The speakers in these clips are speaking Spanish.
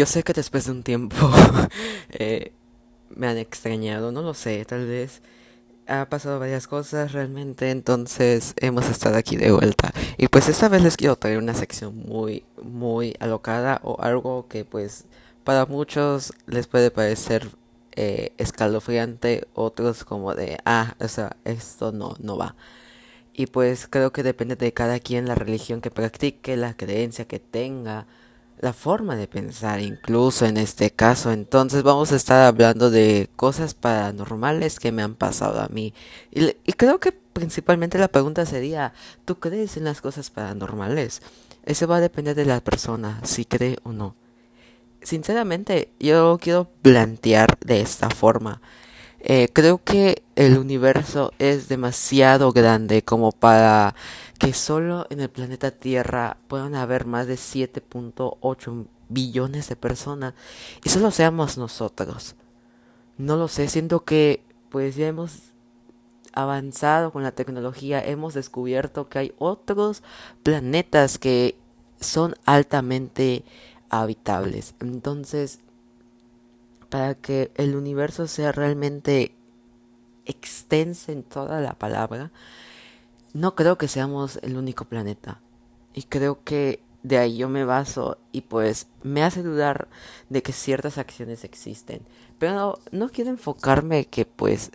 yo sé que después de un tiempo eh, me han extrañado, no lo sé, tal vez ha pasado varias cosas realmente, entonces hemos estado aquí de vuelta. Y pues esta vez les quiero traer una sección muy, muy alocada o algo que pues para muchos les puede parecer eh, escalofriante, otros como de, ah, o sea, esto no, no va. Y pues creo que depende de cada quien la religión que practique, la creencia que tenga, la forma de pensar incluso en este caso. Entonces vamos a estar hablando de cosas paranormales que me han pasado a mí. Y, y, creo que principalmente la pregunta sería, ¿tú crees en las cosas paranormales? Eso va a depender de la persona, si cree o no. Sinceramente, yo quiero plantear de esta forma. Eh, creo que el universo es demasiado grande como para que solo en el planeta Tierra puedan haber más de 7.8 billones de personas y solo seamos nosotros. No lo sé, siento que pues ya hemos avanzado con la tecnología, hemos descubierto que hay otros planetas que son altamente habitables. Entonces, para que el universo sea realmente extenso en toda la palabra, no creo que seamos el único planeta. Y creo que de ahí yo me baso y pues me hace dudar de que ciertas acciones existen. Pero no quiero enfocarme que pues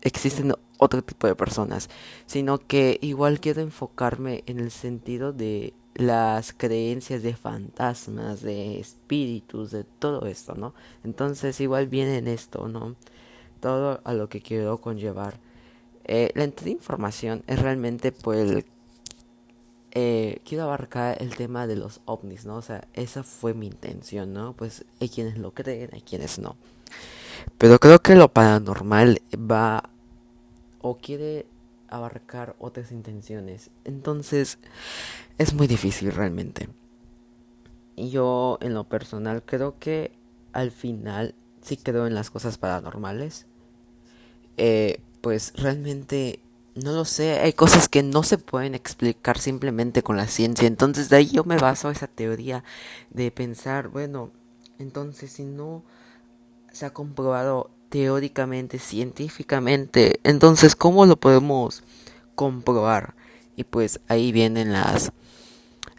existen otro tipo de personas, sino que igual quiero enfocarme en el sentido de las creencias de fantasmas, de espíritus, de todo esto, ¿no? Entonces igual viene en esto, ¿no? Todo a lo que quiero conllevar. Eh, la entrada de información es realmente pues eh, quiero abarcar el tema de los ovnis, ¿no? O sea, esa fue mi intención, ¿no? Pues hay quienes lo creen, hay quienes no. Pero creo que lo paranormal va o quiere abarcar otras intenciones. Entonces, es muy difícil realmente. Yo, en lo personal, creo que al final sí creo en las cosas paranormales. Eh, pues realmente no lo sé, hay cosas que no se pueden explicar simplemente con la ciencia. Entonces de ahí yo me baso a esa teoría de pensar, bueno, entonces si no se ha comprobado teóricamente, científicamente. Entonces, ¿cómo lo podemos comprobar? Y pues ahí vienen las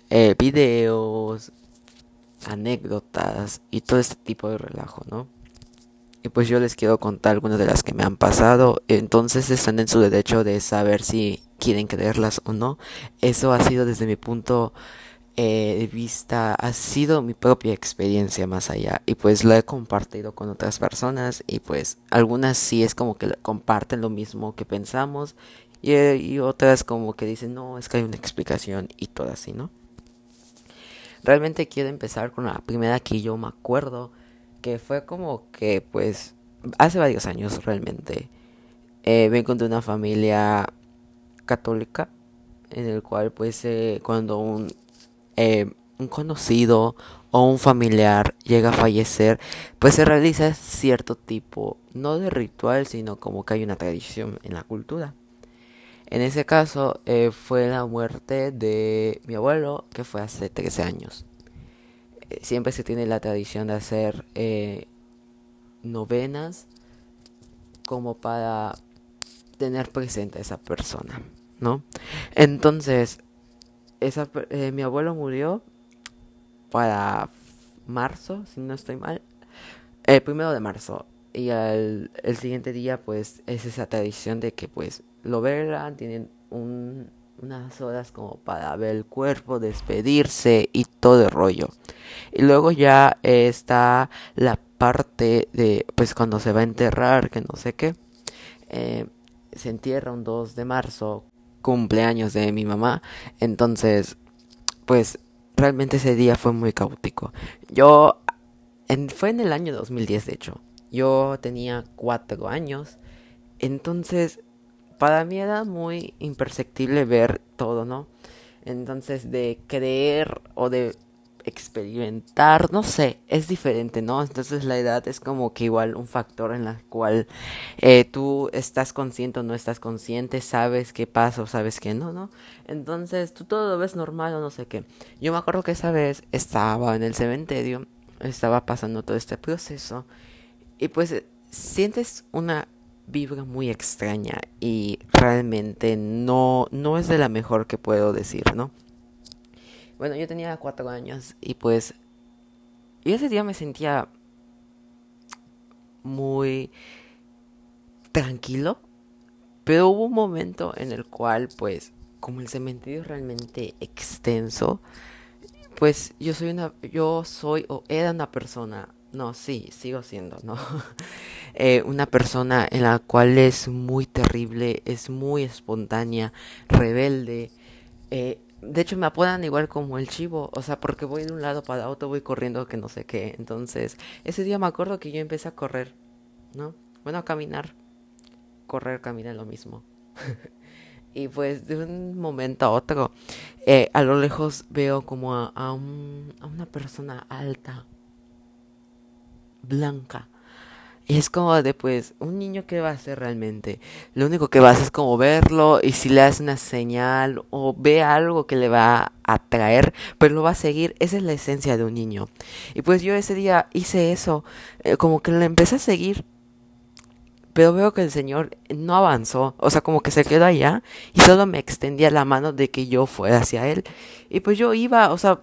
eh, videos, anécdotas y todo este tipo de relajo, ¿no? Y pues yo les quiero contar algunas de las que me han pasado. Entonces están en su derecho de saber si quieren creerlas o no. Eso ha sido desde mi punto eh, vista ha sido mi propia experiencia más allá y pues lo he compartido con otras personas y pues algunas sí es como que comparten lo mismo que pensamos y, y otras como que dicen no es que hay una explicación y todo así no realmente quiero empezar con la primera que yo me acuerdo que fue como que pues hace varios años realmente eh, vengo de una familia católica en el cual pues eh, cuando un eh, un conocido o un familiar llega a fallecer, pues se realiza cierto tipo, no de ritual, sino como que hay una tradición en la cultura. En ese caso eh, fue la muerte de mi abuelo, que fue hace 13 años. Eh, siempre se tiene la tradición de hacer novenas como para tener presente a esa persona, ¿no? Entonces, eh, mi abuelo murió para marzo, si no estoy mal. El primero de marzo. Y al, el siguiente día, pues, es esa tradición de que, pues, lo velan, tienen un, unas horas como para ver el cuerpo, despedirse y todo el rollo. Y luego ya está la parte de, pues, cuando se va a enterrar, que no sé qué. Eh, se entierra un 2 de marzo cumpleaños de mi mamá. Entonces, pues realmente ese día fue muy caótico. Yo, en, fue en el año 2010 de hecho. Yo tenía cuatro años. Entonces, para mí era muy imperceptible ver todo, ¿no? Entonces, de creer o de experimentar, no sé, es diferente, ¿no? Entonces la edad es como que igual un factor en la cual eh, tú estás consciente o no estás consciente, sabes qué pasa o sabes que no, ¿no? Entonces tú todo lo ves normal o no sé qué. Yo me acuerdo que esa vez estaba en el cementerio, estaba pasando todo este proceso y pues sientes una vibra muy extraña y realmente no, no es de la mejor que puedo decir, ¿no? Bueno, yo tenía cuatro años y pues ese día me sentía muy tranquilo, pero hubo un momento en el cual pues como el cementerio es realmente extenso, pues yo soy una yo soy o era una persona, no, sí, sigo siendo, ¿no? Eh, una persona en la cual es muy terrible, es muy espontánea, rebelde, eh, de hecho, me apodan igual como el chivo, o sea, porque voy de un lado para otro, voy corriendo que no sé qué. Entonces, ese día me acuerdo que yo empecé a correr, ¿no? Bueno, a caminar. Correr, caminar, lo mismo. y pues de un momento a otro, eh, a lo lejos veo como a, a, un, a una persona alta, blanca, y es como de, pues, un niño que va a hacer realmente. Lo único que va a hacer es como verlo y si le hace una señal o ve algo que le va a atraer, pues lo va a seguir. Esa es la esencia de un niño. Y pues yo ese día hice eso, eh, como que le empecé a seguir. Pero veo que el Señor no avanzó, o sea, como que se quedó allá y solo me extendía la mano de que yo fuera hacia Él. Y pues yo iba, o sea,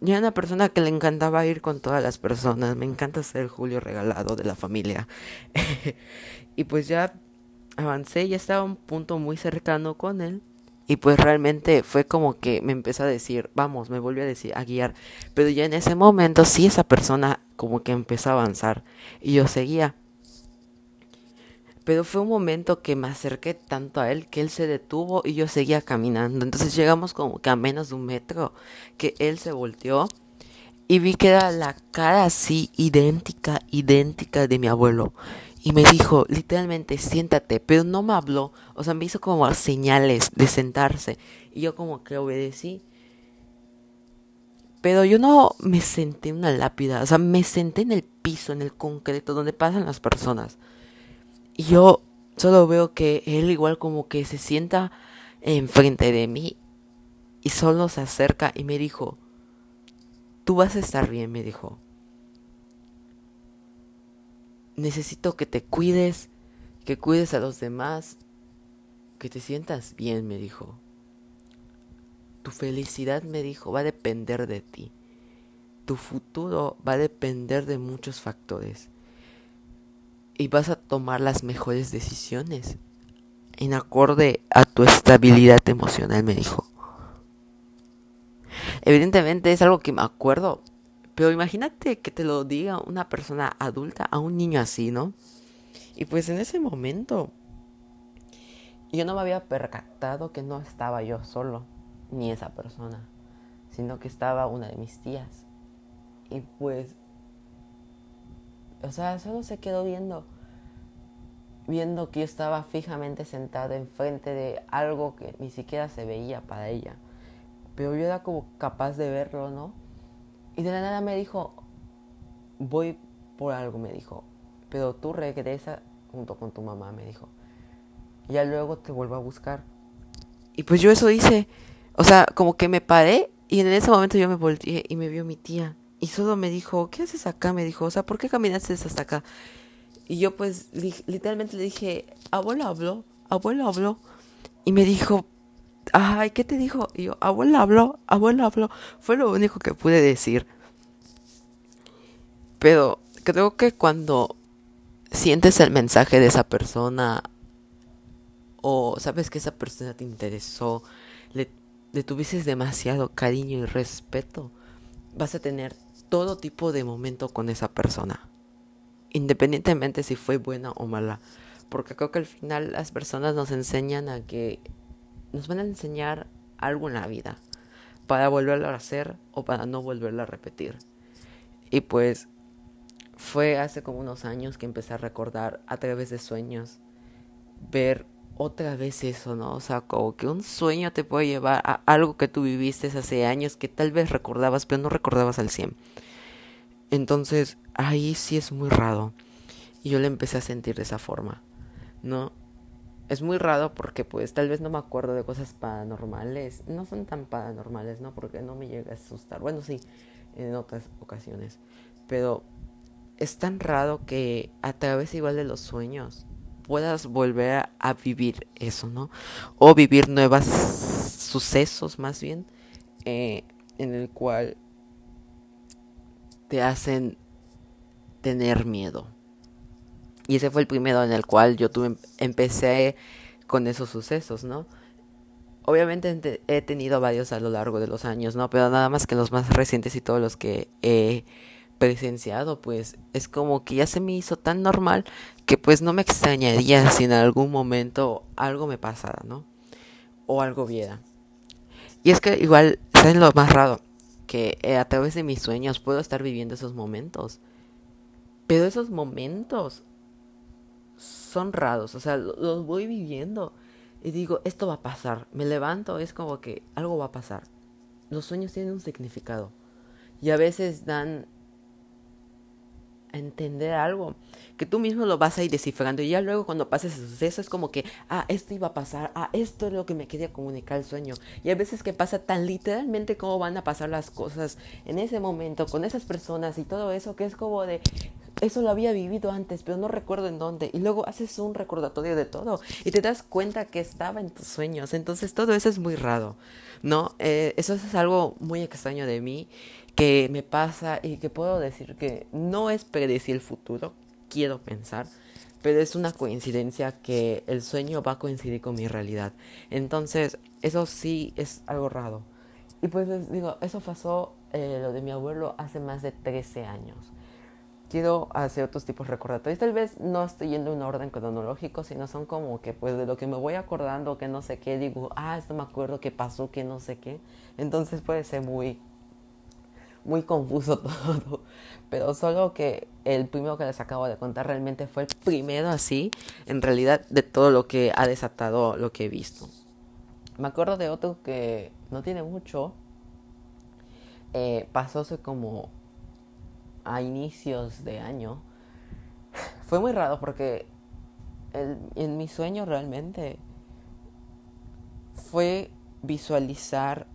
yo era una persona que le encantaba ir con todas las personas. Me encanta ser Julio regalado de la familia. y pues ya avancé, ya estaba a un punto muy cercano con él. Y pues realmente fue como que me empezó a decir, vamos, me volvió a decir, a guiar. Pero ya en ese momento sí esa persona como que empezó a avanzar. Y yo seguía. Pero fue un momento que me acerqué tanto a él que él se detuvo y yo seguía caminando. Entonces llegamos como que a menos de un metro que él se volteó y vi que era la cara así idéntica, idéntica de mi abuelo. Y me dijo, literalmente, siéntate, pero no me habló. O sea, me hizo como señales de sentarse. Y yo como que obedecí. Pero yo no me senté en una lápida, o sea, me senté en el piso, en el concreto, donde pasan las personas. Y yo solo veo que él igual como que se sienta enfrente de mí y solo se acerca y me dijo, tú vas a estar bien, me dijo. Necesito que te cuides, que cuides a los demás, que te sientas bien, me dijo. Tu felicidad, me dijo, va a depender de ti. Tu futuro va a depender de muchos factores y vas a tomar las mejores decisiones en acorde a tu estabilidad emocional, me dijo. Evidentemente es algo que me acuerdo, pero imagínate que te lo diga una persona adulta a un niño así, ¿no? Y pues en ese momento yo no me había percatado que no estaba yo solo, ni esa persona, sino que estaba una de mis tías. Y pues o sea, solo se quedó viendo, viendo que yo estaba fijamente sentado enfrente de algo que ni siquiera se veía para ella. Pero yo era como capaz de verlo, ¿no? Y de la nada me dijo, voy por algo, me dijo. Pero tú regresa junto con tu mamá, me dijo. Ya luego te vuelvo a buscar. Y pues yo eso hice. O sea, como que me paré y en ese momento yo me volteé y me vio mi tía. Y solo me dijo, ¿qué haces acá? Me dijo, o sea, ¿por qué caminaste hasta acá? Y yo pues literalmente le dije, abuelo habló, abuelo habló. Y me dijo, ay, ¿qué te dijo? Y yo, abuelo habló, abuelo habló. Fue lo único que pude decir. Pero creo que cuando sientes el mensaje de esa persona o sabes que esa persona te interesó, le, le tuviste demasiado cariño y respeto, vas a tener todo tipo de momento con esa persona. Independientemente si fue buena o mala. Porque creo que al final las personas nos enseñan a que nos van a enseñar algo en la vida. Para volverlo a hacer o para no volverlo a repetir. Y pues fue hace como unos años que empecé a recordar a través de sueños. Ver otra vez eso, ¿no? O sea, como que un sueño te puede llevar a algo que tú viviste hace años que tal vez recordabas, pero no recordabas al 100. Entonces, ahí sí es muy raro. Y yo le empecé a sentir de esa forma, ¿no? Es muy raro porque pues tal vez no me acuerdo de cosas paranormales. No son tan paranormales, ¿no? Porque no me llega a asustar. Bueno, sí, en otras ocasiones. Pero es tan raro que a través igual de los sueños puedas volver a vivir eso, ¿no? O vivir nuevos sucesos más bien eh, en el cual te hacen tener miedo. Y ese fue el primero en el cual yo tuve, empecé con esos sucesos, ¿no? Obviamente he tenido varios a lo largo de los años, ¿no? Pero nada más que los más recientes y todos los que he presenciado, pues es como que ya se me hizo tan normal que pues no me extrañaría si en algún momento algo me pasara, ¿no? O algo viera. Y es que igual, ¿saben lo más raro? Que eh, a través de mis sueños puedo estar viviendo esos momentos. Pero esos momentos son raros, o sea, los voy viviendo y digo, esto va a pasar. Me levanto, es como que algo va a pasar. Los sueños tienen un significado y a veces dan entender algo, que tú mismo lo vas a ir descifrando y ya luego cuando pases ese suceso es como que, ah, esto iba a pasar, ah, esto es lo que me quería comunicar el sueño. Y a veces que pasa tan literalmente como van a pasar las cosas en ese momento, con esas personas y todo eso, que es como de, eso lo había vivido antes, pero no recuerdo en dónde. Y luego haces un recordatorio de todo y te das cuenta que estaba en tus sueños. Entonces todo eso es muy raro, ¿no? Eh, eso es algo muy extraño de mí que me pasa y que puedo decir que no es predecir el futuro, quiero pensar, pero es una coincidencia que el sueño va a coincidir con mi realidad. Entonces, eso sí es algo raro. Y pues les digo, eso pasó eh, lo de mi abuelo hace más de 13 años. Quiero hacer otros tipos de recordatorios. Tal vez no estoy yendo en un orden cronológico, sino son como que pues de lo que me voy acordando, que no sé qué, digo, ah, esto me acuerdo que pasó, que no sé qué. Entonces puede ser muy muy confuso todo, pero solo que el primero que les acabo de contar realmente fue el primero así, en realidad, de todo lo que ha desatado lo que he visto. Me acuerdo de otro que no tiene mucho, eh, pasóse como a inicios de año. Fue muy raro porque en mi sueño realmente fue visualizar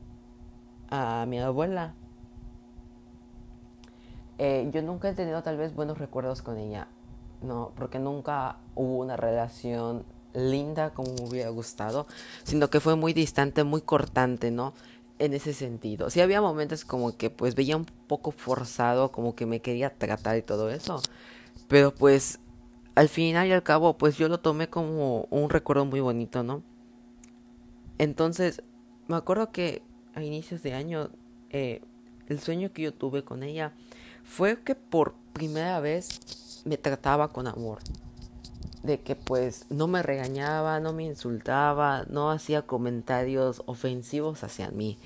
a mi abuela eh, yo nunca he tenido tal vez buenos recuerdos con ella, no, porque nunca hubo una relación linda como me hubiera gustado, sino que fue muy distante, muy cortante, ¿no? En ese sentido. Sí había momentos como que pues veía un poco forzado, como que me quería tratar y todo eso, pero pues al final y al cabo pues yo lo tomé como un recuerdo muy bonito, ¿no? Entonces, me acuerdo que a inicios de año, eh, el sueño que yo tuve con ella, fue que por primera vez me trataba con amor. De que pues no me regañaba, no me insultaba, no hacía comentarios ofensivos hacia mí.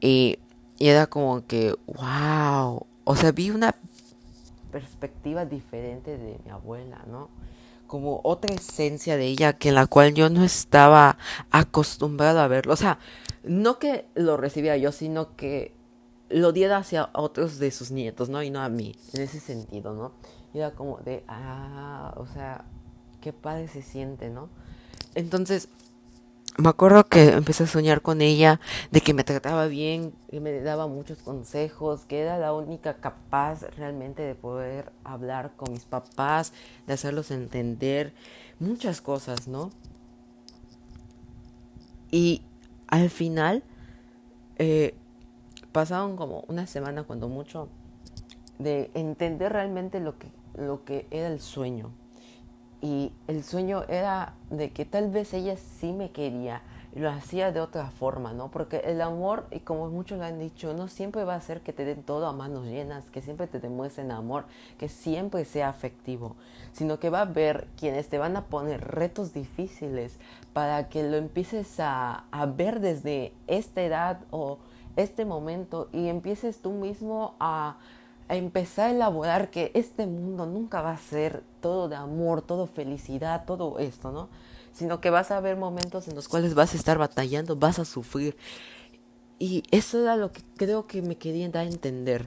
Y, era como que, wow. O sea, vi una perspectiva diferente de mi abuela, ¿no? Como otra esencia de ella que en la cual yo no estaba acostumbrado a verlo. O sea, no que lo recibía yo, sino que lo diera hacia otros de sus nietos, ¿no? Y no a mí, en ese sentido, ¿no? Y era como de, ah, o sea, qué padre se siente, ¿no? Entonces, me acuerdo que empecé a soñar con ella, de que me trataba bien, que me daba muchos consejos, que era la única capaz realmente de poder hablar con mis papás, de hacerlos entender muchas cosas, ¿no? Y al final, eh, pasaron como una semana cuando mucho de entender realmente lo que, lo que era el sueño. Y el sueño era de que tal vez ella sí me quería y lo hacía de otra forma, ¿no? Porque el amor, y como muchos lo han dicho, no siempre va a ser que te den todo a manos llenas, que siempre te demuestren amor, que siempre sea afectivo, sino que va a haber quienes te van a poner retos difíciles para que lo empieces a, a ver desde esta edad o este momento y empieces tú mismo a, empezar a elaborar que este mundo nunca va a ser todo de amor, todo felicidad, todo esto, ¿no? sino que vas a haber momentos en los cuales vas a estar batallando, vas a sufrir. Y eso era lo que creo que me quería dar a entender,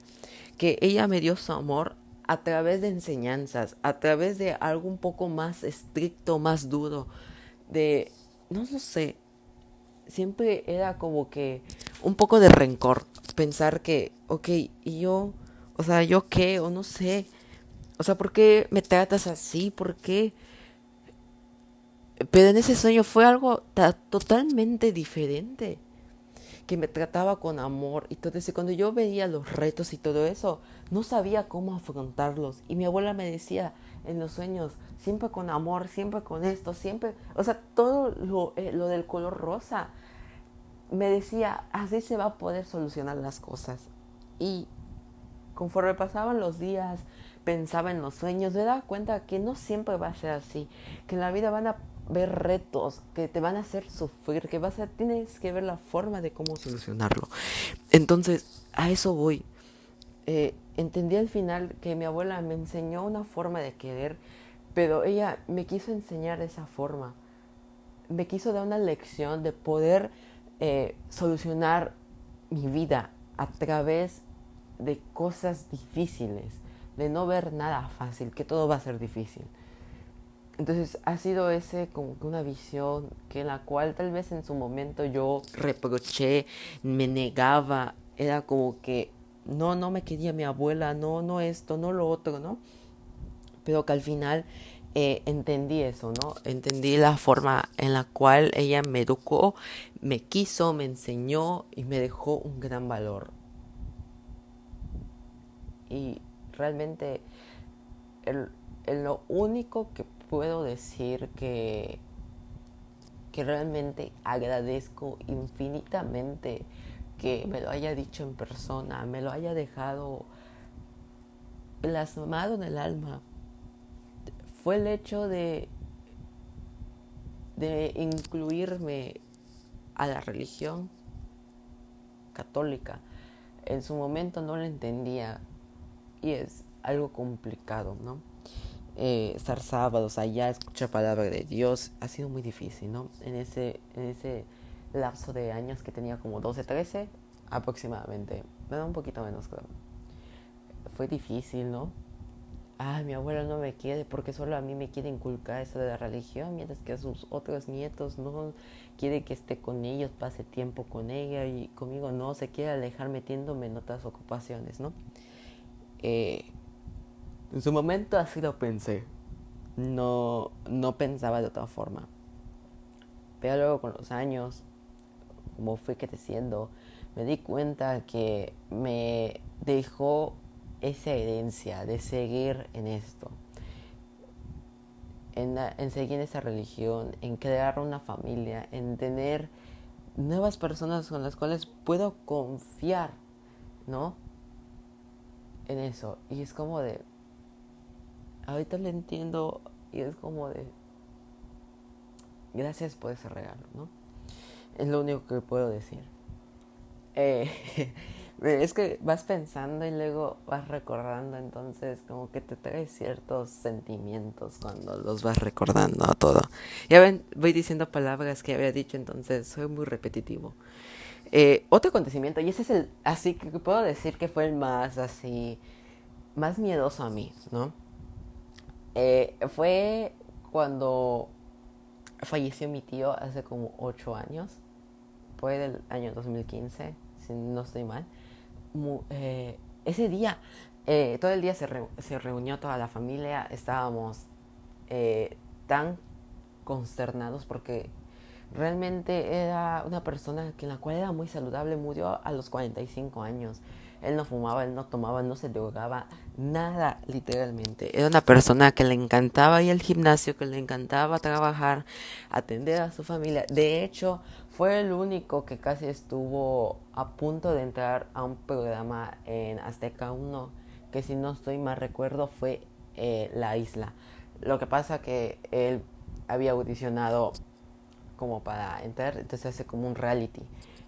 que ella me dio su amor a través de enseñanzas, a través de algo un poco más estricto, más duro, de, no lo sé, siempre era como que un poco de rencor, pensar que, ok, y yo, o sea, yo qué, o no sé, o sea, ¿por qué me tratas así? ¿Por qué? Pero en ese sueño fue algo totalmente diferente que me trataba con amor y eso. Cuando yo veía los retos y todo eso, no sabía cómo afrontarlos. Y mi abuela me decía en los sueños, siempre con amor, siempre con esto, siempre, o sea, todo lo, eh, lo del color rosa. Me decía, así se va a poder solucionar las cosas. Y conforme pasaban los días, pensaba en los sueños, me daba cuenta que no siempre va a ser así, que en la vida van a ver retos que te van a hacer sufrir, que vas a tienes que ver la forma de cómo solucionarlo. Entonces, a eso voy. Eh, entendí al final que mi abuela me enseñó una forma de querer, pero ella me quiso enseñar esa forma. Me quiso dar una lección de poder eh, solucionar mi vida a través de cosas difíciles, de no ver nada fácil, que todo va a ser difícil. Entonces ha sido ese como que una visión que en la cual tal vez en su momento yo reproché, me negaba, era como que no, no me quería mi abuela, no, no esto, no lo otro, ¿no? Pero que al final eh, entendí eso, ¿no? Entendí la forma en la cual ella me educó, me quiso, me enseñó y me dejó un gran valor. Y realmente el, lo único que puedo decir que, que realmente agradezco infinitamente que me lo haya dicho en persona, me lo haya dejado plasmado en el alma, fue el hecho de, de incluirme a la religión católica. En su momento no lo entendía y es algo complicado, ¿no? eh, estar sábados allá, escuchar palabra de Dios, ha sido muy difícil, ¿no? En ese, en ese lapso de años que tenía como 12, 13 aproximadamente, bueno, un poquito menos creo. Fue difícil, ¿no? Ah, mi abuela no me quiere porque solo a mí me quiere inculcar eso de la religión, mientras que a sus otros nietos no quiere que esté con ellos, pase tiempo con ella y conmigo no, se quiere alejar metiéndome en otras ocupaciones, ¿no? Eh, en su momento así lo pensé. No, no pensaba de otra forma. Pero luego con los años, como fui creciendo, me di cuenta que me dejó esa herencia de seguir en esto. En, seguir en esa religión, en crear una familia, en tener nuevas personas con las cuales puedo confiar, ¿no? En eso. Y es como de, ahorita lo entiendo y es como de gracias por ese regalo, ¿no? Es lo único que puedo decir. Eh, es que vas pensando y luego vas recordando, entonces como que te trae ciertos sentimientos cuando los vas recordando a todo. Ya ven, voy diciendo palabras que había dicho, entonces soy muy repetitivo. Eh, otro acontecimiento, y ese es el, así que puedo decir que fue el más así, más miedoso a mí, ¿no? Eh, fue cuando falleció mi tío hace como 8 años. Fue del año 2015, si no estoy mal. Eh, ese día, eh, todo el día se, se, reunió toda la familia. Estábamos tan consternados porque realmente era una persona que la cual era muy saludable. Murió a los 45 años. Él no fumaba, él no tomaba, no se drogaba, nada literalmente. Era una persona que le encantaba ir al gimnasio, que le encantaba trabajar, atender a su familia. De hecho, fue el único que casi estuvo a punto de entrar a un programa en Azteca 1, que si no estoy mal recuerdo fue eh, La Isla. Lo que pasa que él había audicionado como para entrar, entonces hace como un reality.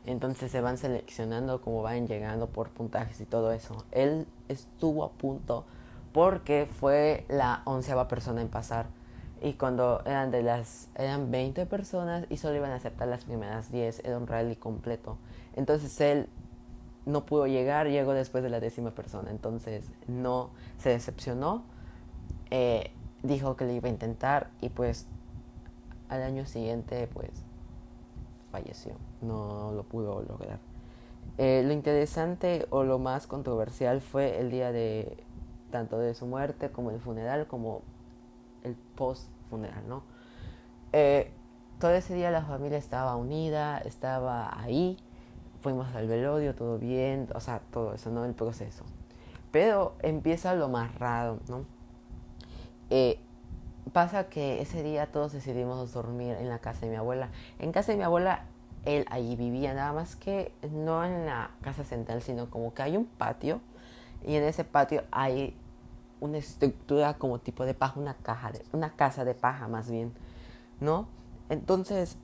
Entonces se van seleccionando como van llegando por puntajes y todo eso. Él estuvo a punto porque fue la onceava persona en pasar. Y cuando eran de las eran 20 personas y solo iban a aceptar las primeras 10, era un rally completo. Entonces él no pudo llegar, llegó después de la décima persona, entonces no se decepcionó, eh, dijo que le iba a intentar y pues al año siguiente pues falleció, no lo pudo lograr. Eh, lo interesante o lo más controversial fue el día de tanto de su muerte como el funeral como el post funeral, ¿no? Eh, todo ese día la familia estaba unida, estaba ahí, fuimos al velorio, todo bien, o sea, todo eso, ¿no? El proceso. Pero empieza lo más raro, ¿no? Eh, pasa que ese día todos decidimos dormir en la casa de mi abuela. En casa de mi abuela, él allí vivía, nada más que no en la casa central, sino como que hay un patio y en ese patio hay una estructura como tipo de paja, una caja, de, una casa de paja más bien, ¿no? Entonces,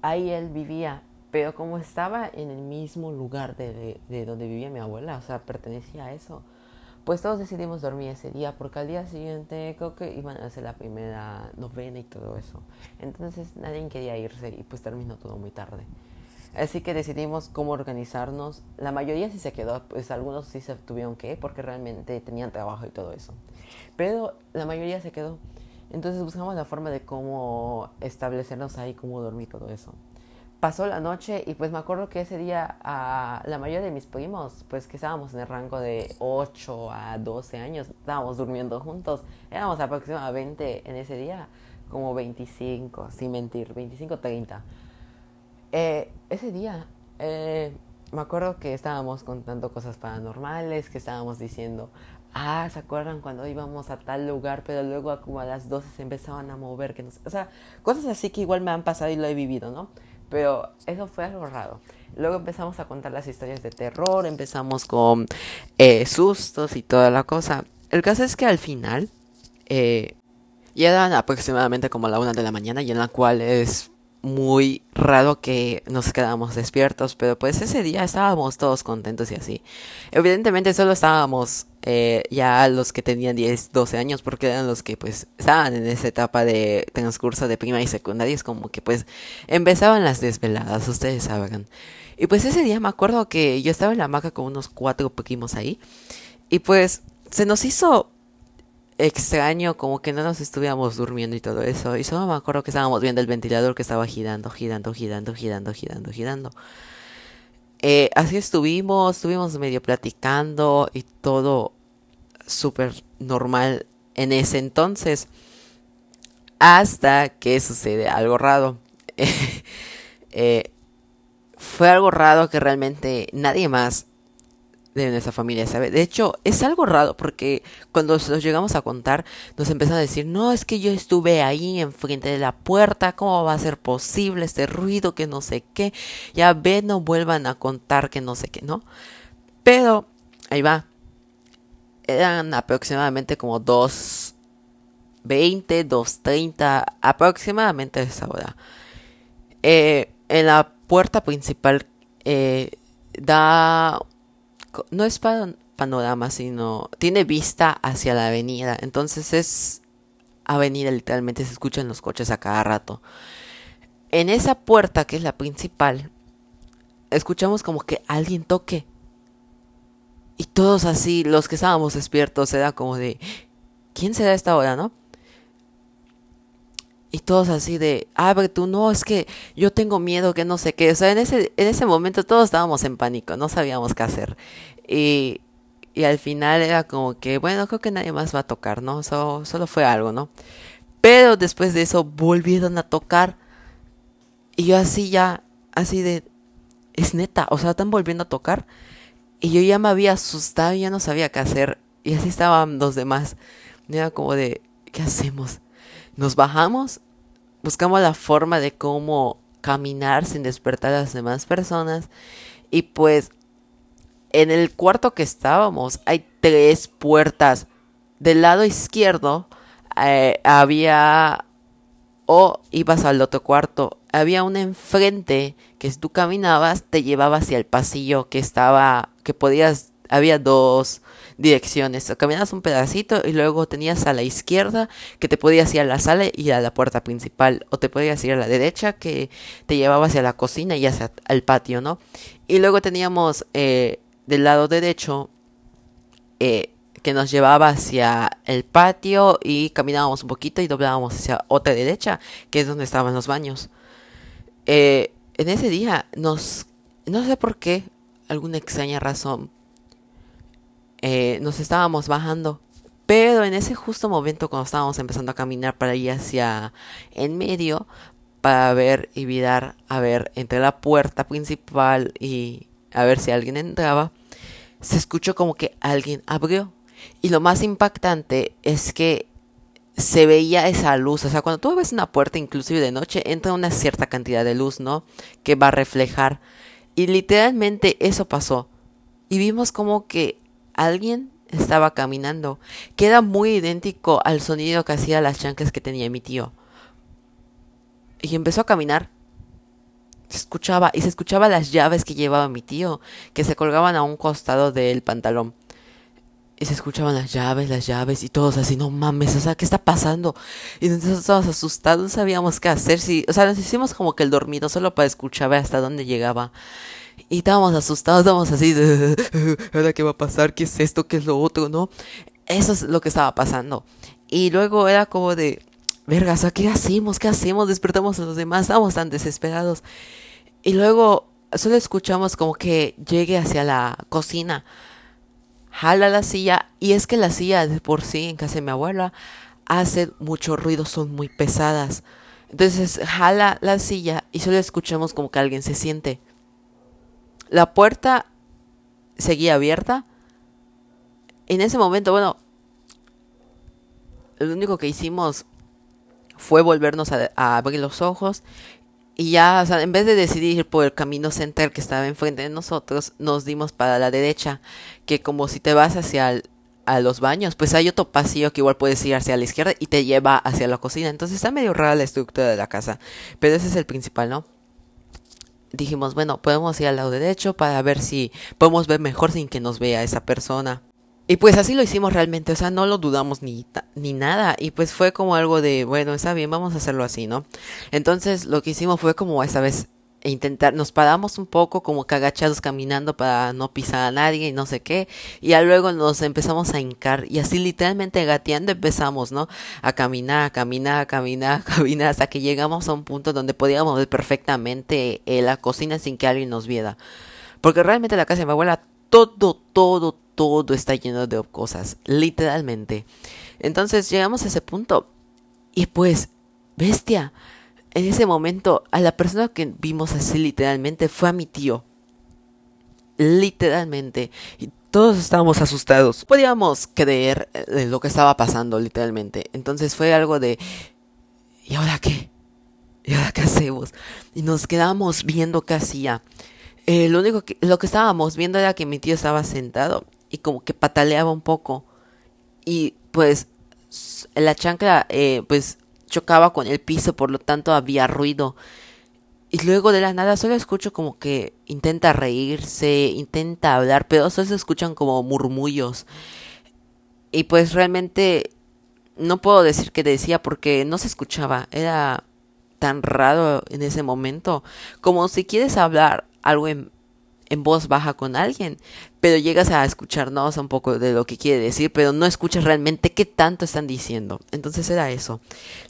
ahí él vivía, pero como estaba en el mismo lugar de, de, donde vivía mi abuela, o sea, pertenecía a eso, pues todos decidimos dormir ese día, porque al día siguiente creo que iban a hacer la primera novena y todo eso. Entonces nadie quería irse y pues terminó todo muy tarde. Así que decidimos cómo organizarnos. La mayoría sí se quedó, pues algunos sí se tuvieron que, porque realmente tenían trabajo y todo eso. Pero la mayoría se quedó. Entonces buscamos la forma de cómo establecernos ahí, cómo dormir todo eso. Pasó la noche y pues me acuerdo que ese día la mayoría de mis primos, pues que estábamos en el rango de 8 a 12 años, estábamos durmiendo juntos. Éramos aproximadamente en ese día como 25, sin mentir, 25, 30. Eh, ese día eh, me acuerdo que estábamos contando cosas paranormales, que estábamos diciendo, ah, ¿se acuerdan cuando íbamos a tal lugar? Pero luego como a las 12 se empezaban a mover, que no o sea, cosas así que igual me han pasado y lo he vivido, ¿no? Pero eso fue algo raro. Luego empezamos a contar las historias de terror, empezamos con eh, sustos y toda la cosa. El caso es que al final, eh, ya eran aproximadamente como la una de la mañana y en la cual es muy raro que nos quedamos despiertos, pero pues ese día estábamos todos contentos y así. Evidentemente solo estábamos eh, ya los que tenían 10, 12 años, porque eran los que pues estaban en esa etapa de transcurso de prima y secundaria, es como que pues empezaban las desveladas, ustedes sabrán. Y pues ese día me acuerdo que yo estaba en la hamaca con unos cuatro primos ahí, y pues se nos hizo extraño, como que no nos estuviéramos durmiendo y todo eso. Y solo me acuerdo que estábamos viendo el ventilador que estaba girando, girando, girando, girando, girando, girando. Eh, así estuvimos, estuvimos medio platicando y todo súper normal en ese entonces. Hasta que sucede algo raro. eh, fue algo raro que realmente nadie más de nuestra familia, ¿sabe? De hecho, es algo raro porque cuando nos llegamos a contar, nos empiezan a decir, no, es que yo estuve ahí enfrente de la puerta, ¿cómo va a ser posible este ruido que no sé qué? Ya ven, no vuelvan a contar que no sé qué, ¿no? Pero, ahí va. Eran aproximadamente como 2.20, 2.30, aproximadamente esa hora. Eh, en la puerta principal eh, da no es panorama, sino tiene vista hacia la avenida. Entonces es avenida, literalmente se escuchan los coches a cada rato. En esa puerta, que es la principal, escuchamos como que alguien toque. Y todos así, los que estábamos despiertos, era como de, ¿quién será esta hora, no? Y todos así de, abre tú, no, es que yo tengo miedo, que no sé qué. O sea, en ese, en ese momento todos estábamos en pánico, no sabíamos qué hacer. Y, y al final era como que, bueno, creo que nadie más va a tocar, ¿no? solo fue algo, ¿no? Pero después de eso volvieron a tocar. Y yo así ya, así de, es neta, o sea, están volviendo a tocar. Y yo ya me había asustado y ya no sabía qué hacer. Y así estaban los demás. Y era como de, ¿qué hacemos? Nos bajamos, buscamos la forma de cómo caminar sin despertar a las demás personas. Y pues en el cuarto que estábamos hay tres puertas. Del lado izquierdo eh, había o ibas al otro cuarto. Había una enfrente que si tú caminabas te llevaba hacia el pasillo que estaba, que podías, había dos direcciones. Caminabas un pedacito y luego tenías a la izquierda que te podías ir a la sala y a la puerta principal. O te podías ir a la derecha que te llevaba hacia la cocina y hacia el patio, ¿no? Y luego teníamos eh, del lado derecho eh, que nos llevaba hacia el patio y caminábamos un poquito y doblábamos hacia otra derecha, que es donde estaban los baños. Eh, en ese día nos, no sé por qué, alguna extraña razón, eh, nos estábamos bajando. Pero en ese justo momento cuando estábamos empezando a caminar para ir hacia en medio, para ver y mirar a ver entre la puerta principal y a ver si alguien entraba, se escuchó como que alguien abrió. Y lo más impactante es que se veía esa luz. O sea, cuando tú ves una puerta, inclusive de noche, entra una cierta cantidad de luz, ¿no? Que va a reflejar. Y literalmente eso pasó. Y vimos como que alguien estaba caminando, que era muy idéntico al sonido que hacía las chanclas que tenía mi tío. Y empezó a caminar. Se escuchaba, y se escuchaba las llaves que llevaba mi tío, que se colgaban a un costado del pantalón. Y se escuchaban las llaves, las llaves y todos así, no mames, o sea, ¿qué está pasando? Y nosotros estábamos asustados, no sabíamos qué hacer. Si, o sea, nos hicimos como que el dormido solo para escuchar hasta dónde llegaba. Y estábamos asustados, estábamos así, ¿ahora qué va a pasar? ¿Qué es esto? ¿Qué es lo otro? ¿No? Eso es lo que estaba pasando. Y luego era como de, verga, o sea, ¿qué hacemos? ¿Qué hacemos? Despertamos a los demás, estábamos tan desesperados. Y luego solo escuchamos como que llegue hacia la cocina jala la silla y es que las sillas de por sí en casa de mi abuela hacen mucho ruido, son muy pesadas. Entonces jala la silla y solo escuchamos como que alguien se siente. La puerta seguía abierta. En ese momento, bueno, lo único que hicimos fue volvernos a, abrir los ojos y ya, o sea, en vez de decidir por el camino center que estaba enfrente de nosotros, nos dimos para la derecha, que como si te vas hacia a los baños, pues hay otro pasillo que igual puedes ir hacia la izquierda y te lleva hacia la cocina. Entonces está medio rara la estructura de la casa, pero ese es el principal, ¿no? Dijimos, bueno, podemos ir al lado derecho para ver si podemos ver mejor sin que nos vea esa persona. Y pues así lo hicimos realmente, o sea, no lo dudamos ni, ni nada. Y pues fue como algo de, bueno, está bien, vamos a hacerlo así, ¿no? Entonces lo que hicimos fue como esta vez intentar, nos paramos un poco como que agachados caminando para no pisar a nadie y no sé qué. Y ya luego nos empezamos a hincar y así literalmente gateando empezamos, ¿no? A caminar, a caminar, a caminar, a caminar hasta que llegamos a un punto donde podíamos ver perfectamente eh, la cocina sin que alguien nos viera. Porque realmente la casa de mi abuela, todo, todo, todo está lleno de cosas, literalmente. Entonces llegamos a ese punto y pues, bestia, en ese momento a la persona que vimos así literalmente fue a mi tío. Literalmente. Y todos estábamos asustados. Podíamos creer eh, lo que estaba pasando, literalmente. Entonces fue algo de... ¿Y ahora qué? ¿Y ahora qué hacemos? Y nos quedamos viendo qué hacía. Eh, lo único que, lo que estábamos viendo era que mi tío estaba sentado y como que pataleaba un poco. Y pues la chancla eh, pues chocaba con el piso, por lo tanto había ruido. Y luego de la nada solo escucho como que intenta reírse, intenta hablar, pero solo se escuchan como murmullos. Y pues realmente no puedo decir qué decía porque no se escuchaba. Era tan raro en ese momento. Como si quieres hablar algo en en voz baja con alguien, pero llegas a escucharnos un poco de lo que quiere decir, pero no escuchas realmente qué tanto están diciendo. Entonces era eso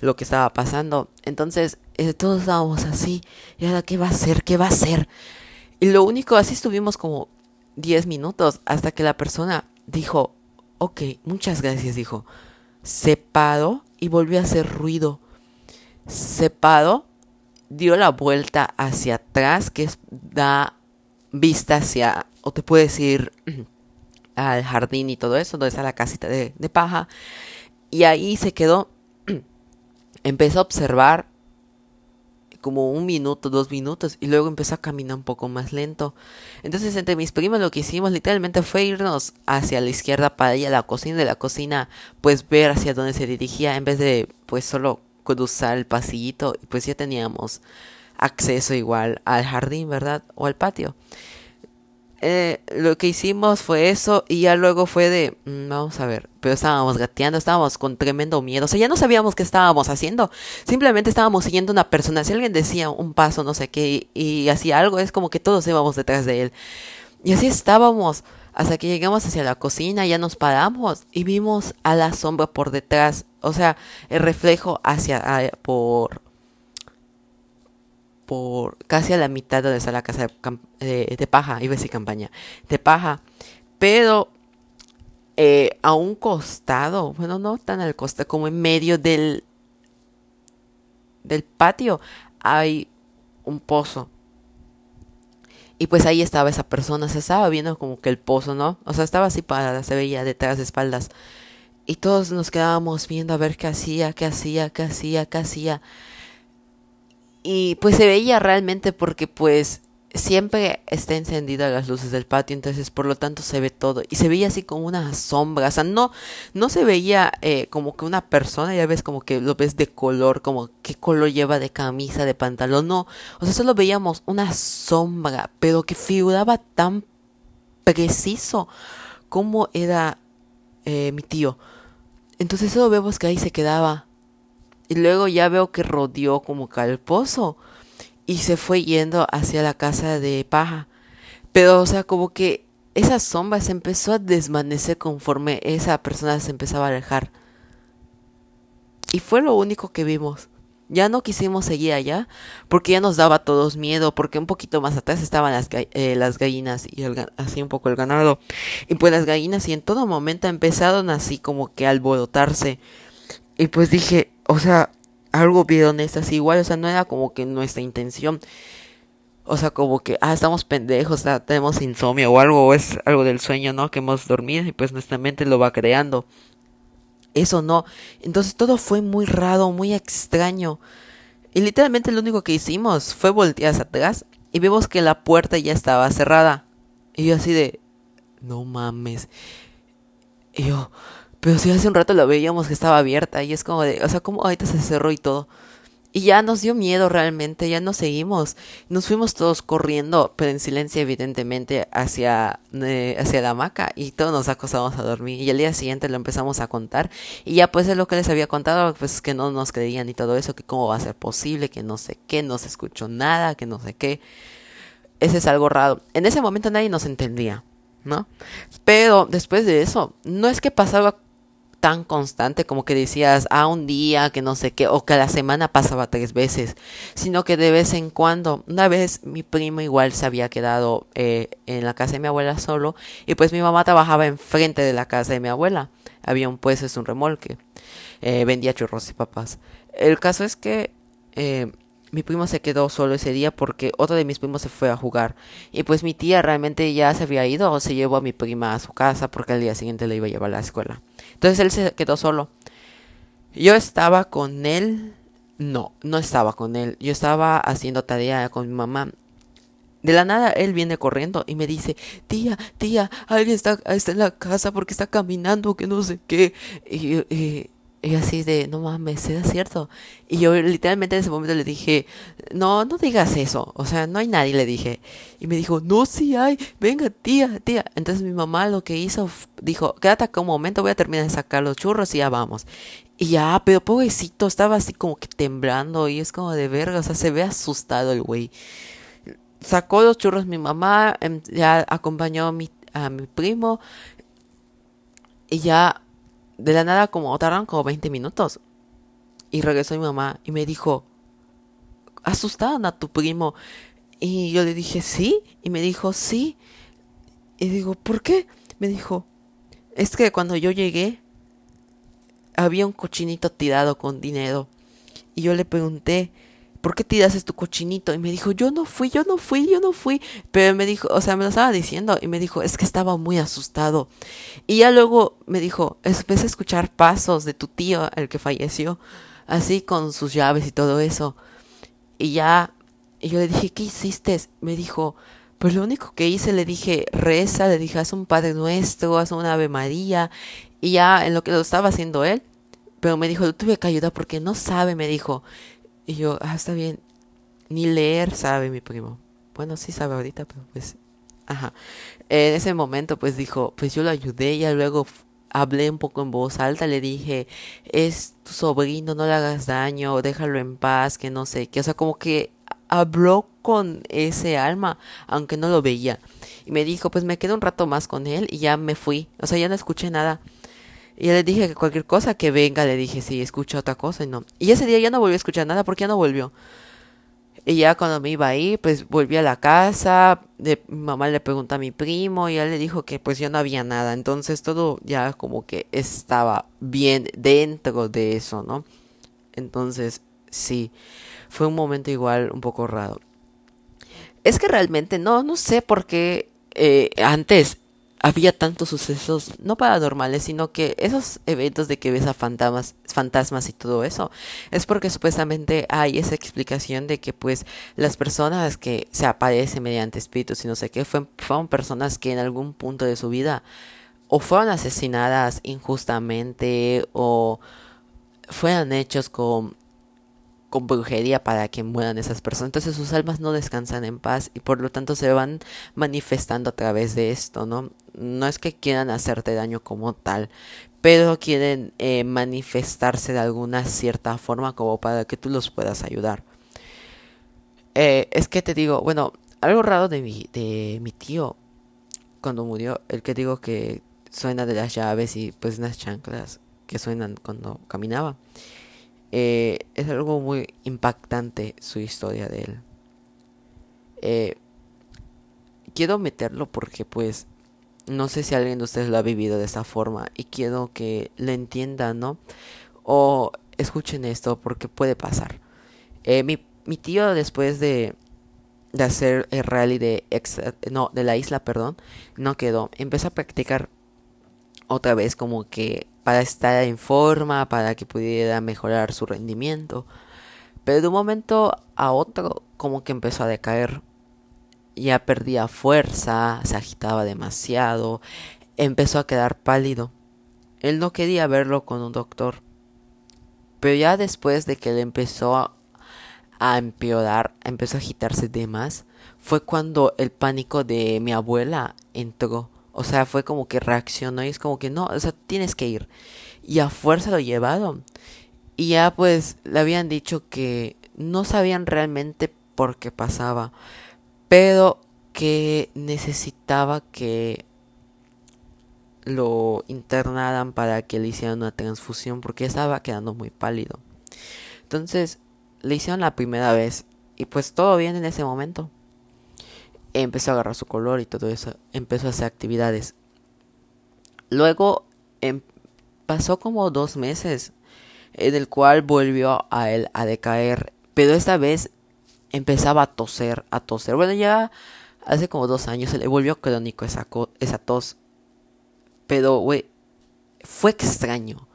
lo que estaba pasando. Entonces eh, todos estábamos así, y ahora qué va a hacer, qué va a hacer. Y lo único, así estuvimos como 10 minutos hasta que la persona dijo, ok, muchas gracias, dijo. Se paró y volvió a hacer ruido. Se paró, dio la vuelta hacia atrás, que da vista hacia, o te puedes ir al jardín y todo eso, donde está la casita de, de paja. Y ahí se quedó, empezó a observar como un minuto, dos minutos, y luego empezó a caminar un poco más lento. Entonces, entre mis primos lo que hicimos literalmente fue irnos hacia la izquierda para ir a la cocina, de la cocina, pues ver hacia dónde se dirigía, en vez de pues solo cruzar el pasillito, pues ya teníamos acceso igual al jardín, ¿verdad? O al patio. eh, lo que hicimos fue eso y ya luego fue de, mm, vamos a ver, pero estábamos gateando, estábamos con tremendo miedo, o sea, ya no sabíamos qué estábamos haciendo, simplemente estábamos siguiendo una persona, si alguien decía un paso, no sé qué, y, hacía algo, es como que todos íbamos detrás de él. Y así estábamos hasta que llegamos hacia la cocina, ya nos paramos y vimos a la sombra por detrás, o sea, el reflejo hacia, por por casi a la mitad de donde está la casa de, de, paja, iba a decir campaña, de paja, pero eh, a un costado, bueno, no tan al costado, como en medio del, del patio hay un pozo. Y pues ahí estaba esa persona, se estaba viendo como que el pozo, ¿no? O sea, estaba así parada, se veía detrás de espaldas. Y todos nos quedábamos viendo a ver qué hacía, qué hacía, qué hacía, qué hacía. Y pues se veía realmente porque pues siempre está encendida las luces del patio, entonces por lo tanto se ve todo. Y se veía así como una sombra, o sea, no, no se veía eh, como que una persona, ya ves como que lo ves de color, como qué color lleva de camisa, de pantalón, no. O sea, solo veíamos una sombra, pero que figuraba tan preciso como era eh, mi tío. Entonces solo vemos que ahí se quedaba y luego ya veo que rodeó como calposo y se fue yendo hacia la casa de paja. Pero, o sea, como que esa sombra se empezó a desvanecer conforme esa persona se empezaba a alejar. Y fue lo único que vimos. Ya no quisimos seguir allá porque ya nos daba a todos miedo, porque un poquito más atrás estaban las, eh, las gallinas y así un poco el ganado. Y pues las gallinas y en todo momento empezaron así como que a alborotarse. Y pues dije, o sea, algo vieron estas igual, o sea, no era como que nuestra intención. O sea, como que, ah, estamos pendejos, tenemos insomnio o algo, o es algo del sueño, ¿no? Que hemos dormido y pues nuestra mente lo va creando. Eso no. Entonces todo fue muy raro, muy extraño. Y literalmente lo único que hicimos fue voltear atrás y vimos que la puerta ya estaba cerrada. Y yo así de, no mames. Y yo, pero si hace un rato lo veíamos que estaba abierta y es como de, o sea, como ahorita se cerró y todo. Y ya nos dio miedo realmente, ya nos seguimos. Nos fuimos todos corriendo, pero en silencio evidentemente, hacia, eh, hacia la hamaca y todos nos acostamos a dormir. Y el día siguiente lo empezamos a contar. Y ya pues es lo que les había contado, pues que no nos creían y todo eso, que cómo va a ser posible, que no sé qué, no se escuchó nada, que no sé qué. Ese es algo raro. En ese momento nadie nos entendía, ¿no? Pero después de eso, no es que pasaba tan constante como que decías, ah, un día, que no sé qué, o que la semana pasaba tres veces, sino que de vez en cuando, una vez mi primo igual se había quedado eh, en la casa de mi abuela solo, y pues mi mamá trabajaba enfrente de la casa de mi abuela, había un pues es un remolque, eh, vendía churros y papas. El caso es que eh, mi primo se quedó solo ese día porque otro de mis primos se fue a jugar. Y pues mi tía realmente ya se había ido o se llevó a mi prima a su casa porque al día siguiente le iba a llevar a la escuela. Entonces él se quedó solo. Yo estaba con él. No, no estaba con él. Yo estaba haciendo tarea con mi mamá. De la nada él viene corriendo y me dice, tía, tía, alguien está, está en la casa porque está caminando, que no sé qué. Y, y y así de, no mames, ¿es cierto? Y yo literalmente en ese momento le dije, no, no digas eso. O sea, no hay nadie, le dije. Y me dijo, no, sí hay, venga, tía, tía. Entonces mi mamá lo que hizo, dijo, quédate acá un momento, voy a terminar de sacar los churros y ya vamos. Y ya, pero pobrecito, estaba así como que temblando y es como de verga, o sea, se ve asustado el güey. Sacó los churros mi mamá, em, ya acompañó a mi, a mi primo y ya de la nada como tardaron como 20 minutos. Y regresó mi mamá y me dijo, ¿asustaron a tu primo? Y yo le dije, sí. Y me dijo, sí. Y digo, ¿por qué? Me dijo, es que cuando yo llegué, había un cochinito tirado con dinero. Y yo le pregunté, ¿por qué tiraste tu cochinito? Y me dijo, yo no fui, yo no fui, yo no fui. Pero me dijo, o sea, me lo estaba diciendo y me dijo, es que estaba muy asustado. Y ya luego me dijo, empecé a escuchar pasos de tu tío, el que falleció, así con sus llaves y todo eso. Y ya, y yo le dije, ¿qué hiciste? Me dijo, pues lo único que hice, le dije, reza, le dije, haz un Padre Nuestro, haz una Ave María. Y ya en lo que lo estaba haciendo él, pero me dijo, tuve que ayudar porque no sabe, me dijo. Y yo, ah, está bien. Ni leer sabe mi primo. Bueno, sí sabe ahorita, pero pues Ajá. En ese momento pues dijo, pues yo lo ayudé y luego hablé un poco en voz alta, le dije, es tu sobrino, no le hagas daño, déjalo en paz, que no sé qué, o sea, como que habló con ese alma, aunque no lo veía. Y me dijo, pues me quedo un rato más con él y ya me fui, o sea, ya no escuché nada. Y le dije que cualquier cosa que venga, le dije, sí, escucha otra cosa y no. Y ese día ya no volvió a escuchar nada porque ya no volvió. Y ya cuando me iba ahí, pues volví a la casa, de, mi mamá le preguntó a mi primo y él le dijo que pues ya no había nada. Entonces todo ya como que estaba bien dentro de eso, ¿no? Entonces, sí, fue un momento igual un poco raro. Es que realmente no, no sé por qué eh, antes había tantos sucesos, no paranormales, sino que esos eventos de que ves a fantasmas, fantasmas y todo eso, es porque supuestamente hay esa explicación de que pues las personas que se aparecen mediante espíritus y no sé qué, fueron, fueron personas que en algún punto de su vida o fueron asesinadas injustamente o fueron hechos con con brujería para que mueran esas personas. Entonces sus almas no descansan en paz y por lo tanto se van manifestando a través de esto, ¿no? No es que quieran hacerte daño como tal, pero quieren eh, manifestarse de alguna cierta forma como para que tú los puedas ayudar. Eh, es que te digo, bueno, algo raro de mi, de mi tío cuando murió, el que digo que suena de las llaves y pues unas chanclas que suenan cuando caminaba. Eh, es algo muy impactante su historia de él. Eh, quiero meterlo porque pues no sé si alguien de ustedes lo ha vivido de esta forma y quiero que lo entiendan, ¿no? O escuchen esto porque puede pasar. Eh, mi, mi, tío después de, de hacer el rally de, no, de la isla, perdón, no quedó. Empezó a practicar otra vez como que para estar en forma, para que pudiera mejorar su rendimiento. Pero de un momento a otro como que empezó a decaer. Ya perdía fuerza, se agitaba demasiado, empezó a quedar pálido. Él no quería verlo con un doctor. Pero ya después de que él empezó a, empeorar, empezó a agitarse de más, fue cuando el pánico de mi abuela entró o sea, fue como que reaccionó y es como que no, o sea, tienes que ir. Y a fuerza lo llevaron. Y ya pues le habían dicho que no sabían realmente por qué pasaba, pero que necesitaba que lo internaran para que le hicieran una transfusión porque estaba quedando muy pálido. Entonces le hicieron la primera vez y pues todo bien en ese momento empezó a agarrar su color y todo eso, empezó a hacer actividades. Luego em, pasó como dos meses en el cual volvió a él a decaer, pero esta vez empezaba a toser, a toser. Bueno, ya hace como dos años se le volvió crónico esa, esa tos, pero güey, fue extraño.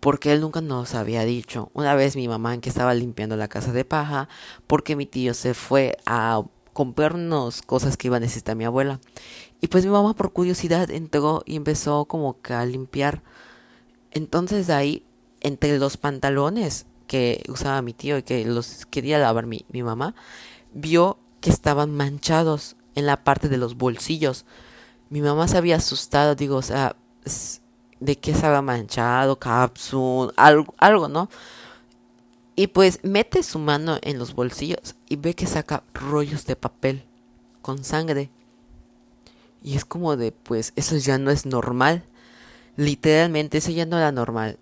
Porque él nunca nos había dicho. Una vez mi mamá en que estaba limpiando la casa de paja, porque mi tío se fue a comprarnos cosas que iba a necesitar mi abuela. Y pues mi mamá por curiosidad entró y empezó como que a limpiar. Entonces de ahí, entre los pantalones que usaba mi tío y que los quería lavar mi, mi mamá, vio que estaban manchados en la parte de los bolsillos. Mi mamá se había asustado, digo, o sea, de que estaba manchado, cápsula, algo, algo, ¿no? Y pues mete su mano en los bolsillos y ve que saca rollos de papel con sangre. Y es como de, pues eso ya no es normal. Literalmente eso ya no era normal.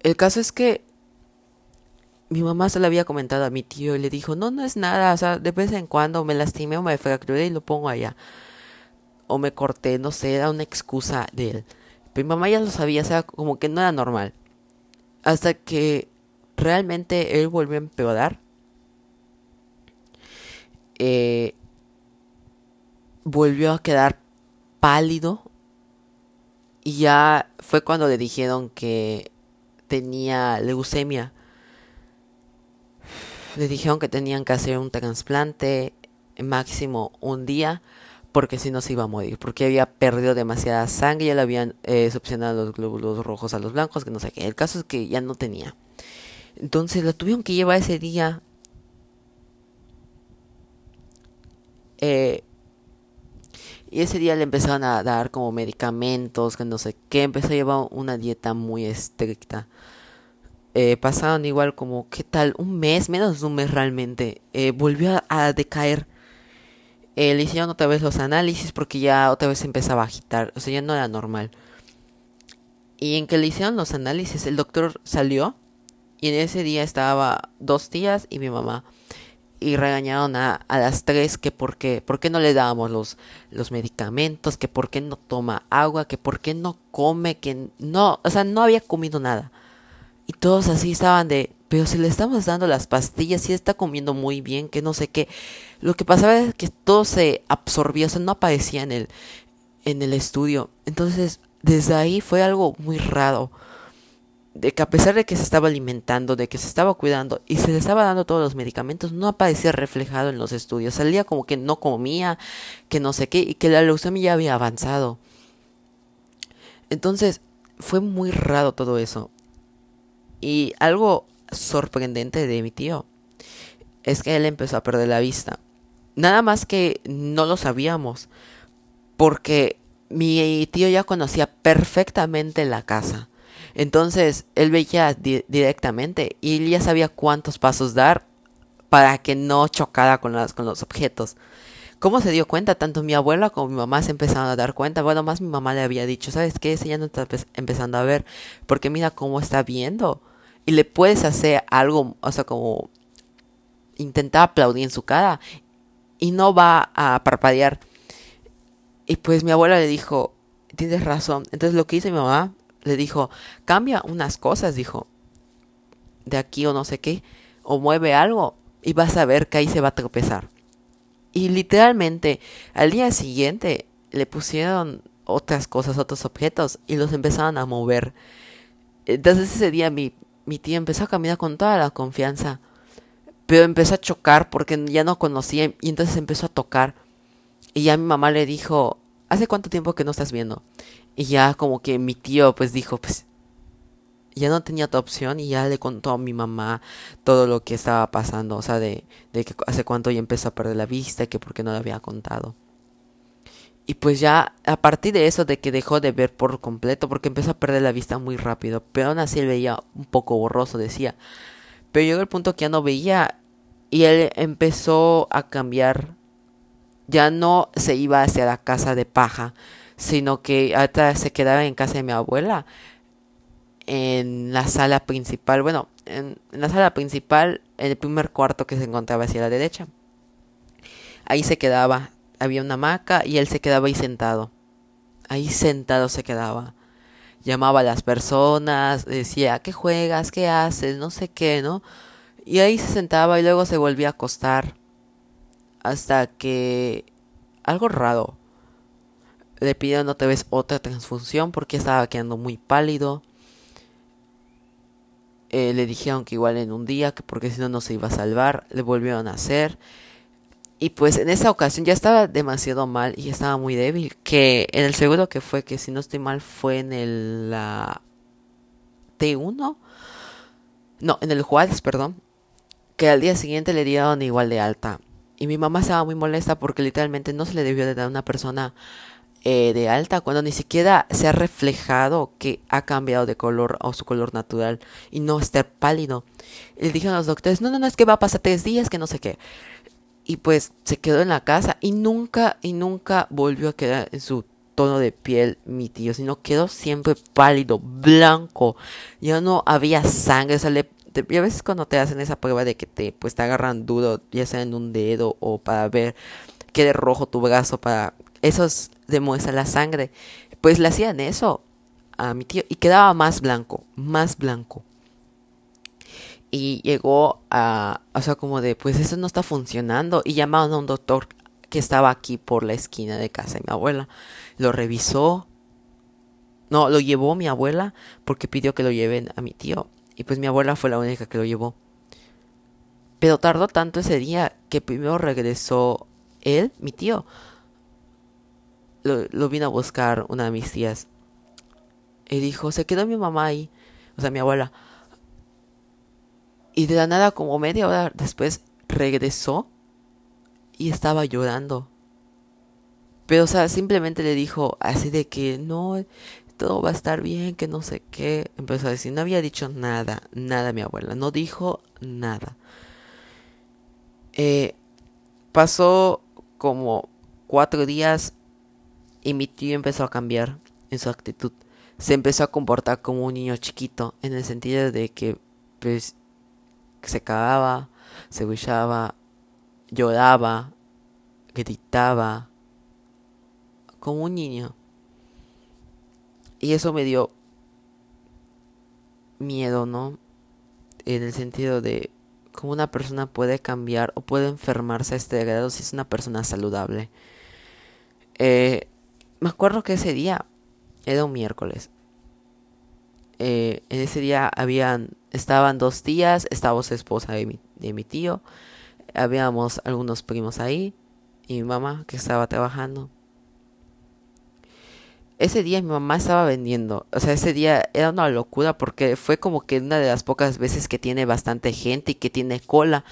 El caso es que mi mamá se lo había comentado a mi tío y le dijo, no, no es nada, o sea, de vez en cuando me lastimé o me fracturé y lo pongo allá. O me corté, no sé, era una excusa de él. Pero mi mamá ya lo sabía, o sea, como que no era normal. Hasta que realmente él volvió a empeorar. Eh, volvió a quedar pálido y ya fue cuando le dijeron que tenía leucemia. Le dijeron que tenían que hacer un trasplante máximo un día porque si no se iba a morir, porque había perdido demasiada sangre, ya le habían eh, los glóbulos rojos a los blancos, que no sé qué. El caso es que ya no tenía. Entonces la tuvieron que llevar ese día. Eh, Y ese día le empezaron a dar como medicamentos, que no sé qué, empezó a llevar una dieta muy estricta. Eh, pasaron igual como, ¿qué tal? Un mes, menos de un mes realmente. Eh, volvió a, decaer. Eh, le hicieron otra vez los análisis porque ya otra vez empezaba a agitar. O sea, ya no era normal. Y en que le hicieron los análisis, el doctor salió. Y en ese día estaba dos tías y mi mamá y regañaron a, a, las tres que por qué, no le dábamos los, los medicamentos, que por qué no toma agua, que por qué no come, que no, o sea, no había comido nada. Y todos así estaban de, pero si le estamos dando las pastillas, y está comiendo muy bien, que no sé qué. Lo que pasaba es que todo se absorbía, o sea, no aparecía en el, en el estudio. Entonces, desde ahí fue algo muy raro de que a pesar de que se estaba alimentando, de que se estaba cuidando y se le estaba dando todos los medicamentos, no aparecía reflejado en los estudios. Salía como que no comía, que no sé qué, y que la leucemia ya había avanzado. Entonces, fue muy raro todo eso. Y algo sorprendente de mi tío es que él empezó a perder la vista. Nada más que no lo sabíamos, porque mi tío ya conocía perfectamente la casa entonces él veía directamente y él ya sabía cuántos pasos dar para que no chocara con, con los objetos. ¿Cómo se dio cuenta? Tanto mi abuela como mi mamá se empezaron a dar cuenta. Bueno, más mi mamá le había dicho, ¿sabes qué? Ese ya no está empezando a ver, porque mira cómo está viendo. Y le puedes hacer algo, o sea, como intentar aplaudir en su cara y no va a parpadear. Y pues mi abuela le dijo, tienes razón. Entonces lo que hizo mi mamá le dijo, cambia unas cosas, dijo, de aquí o no sé qué, o mueve algo y vas a ver que ahí se va a tropezar. Y literalmente al día siguiente le pusieron otras cosas, otros objetos y los empezaron a mover. Entonces ese día mi, mi tía empezó a caminar con toda la confianza, pero empezó a chocar porque ya no conocía y entonces empezó a tocar. Y ya mi mamá le dijo, ¿hace cuánto tiempo que no estás viendo? Y ya como que mi tío pues dijo, pues ya no tenía otra opción y ya le contó a mi mamá todo lo que estaba pasando, o sea, de, de que hace cuánto ya empezó a perder la vista que por qué no le había contado. Y pues ya a partir de eso, de que dejó de ver por completo, porque empezó a perder la vista muy rápido, pero aún así él veía un poco borroso, decía. Pero llegó el punto que ya no veía y él empezó a cambiar. Ya no se iba hacia la casa de paja, sino que hasta se quedaba en casa de mi abuela, en la sala principal, bueno, en, la sala principal, en el primer cuarto que se encontraba hacia la derecha. Ahí se quedaba, había una hamaca y él se quedaba ahí sentado. Ahí sentado se quedaba. Llamaba a las personas, decía, ¿qué juegas? ¿Qué haces? No sé qué, ¿no? Y ahí se sentaba y luego se volvía a acostar. Hasta que... algo raro le pidieron otra vez otra transfusión porque estaba quedando muy pálido. Eh, le dijeron que igual en un día, que porque si no no se iba a salvar. Le volvieron a hacer. Y pues en esa ocasión ya estaba demasiado mal y estaba muy débil. Que en el segundo que fue, que si no estoy mal, fue en el la T1. No, en el Juárez, perdón. Que al día siguiente le dieron igual de alta. Y mi mamá estaba muy molesta porque literalmente no se le debió de dar a una persona eh, de alta cuando ni siquiera se ha reflejado que ha cambiado de color o su color natural y no estar pálido. Le dijeron a los doctores, no, no, no, es que va a pasar tres días, que no sé qué. Y pues se quedó en la casa y nunca, y nunca volvió a quedar en su tono de piel mi tío, sino quedó siempre pálido, blanco. Ya no había sangre, o y a veces cuando te hacen esa prueba de que te pues te agarran duro, ya sea en un dedo o para ver quede rojo tu brazo para esos demuestra la sangre. Pues le hacían eso a mi tío y quedaba más blanco, más blanco. Y llegó a, o sea, como de, pues eso no está funcionando. Y llamaron a un doctor que estaba aquí por la esquina de casa de mi abuela. Lo revisó. No, lo llevó mi abuela porque pidió que lo lleven a mi tío. Y pues mi abuela fue la única que lo llevó. Pero tardó tanto ese día que primero regresó él, mi tío, lo, vino a buscar una de mis tías. Y dijo, se quedó mi mamá ahí, o sea, mi abuela. Y de la nada, como media hora después, regresó y estaba llorando. Pero, o sea, simplemente le dijo así de que no, todo va a estar bien, que no sé qué. Empezó a decir, no había dicho nada, nada mi abuela, no dijo nada. Eh, pasó como cuatro días y mi tío empezó a cambiar en su actitud. Se empezó a comportar como un niño chiquito, en el sentido de que pues se cagaba, se bullaba, lloraba, gritaba, como un niño. Y eso me dio miedo, ¿no? En el sentido de cómo una persona puede cambiar o puede enfermarse a este grado si es una persona saludable. Eh, me acuerdo que ese día era un miércoles. Eh, en ese día habían, estaban dos tías, estaba su esposa de mi, de mi tío, habíamos algunos primos ahí y mi mamá que estaba trabajando. Ese día mi mamá estaba vendiendo, o sea, ese día era una locura porque fue como que una de las pocas veces que tiene bastante gente y que tiene cola.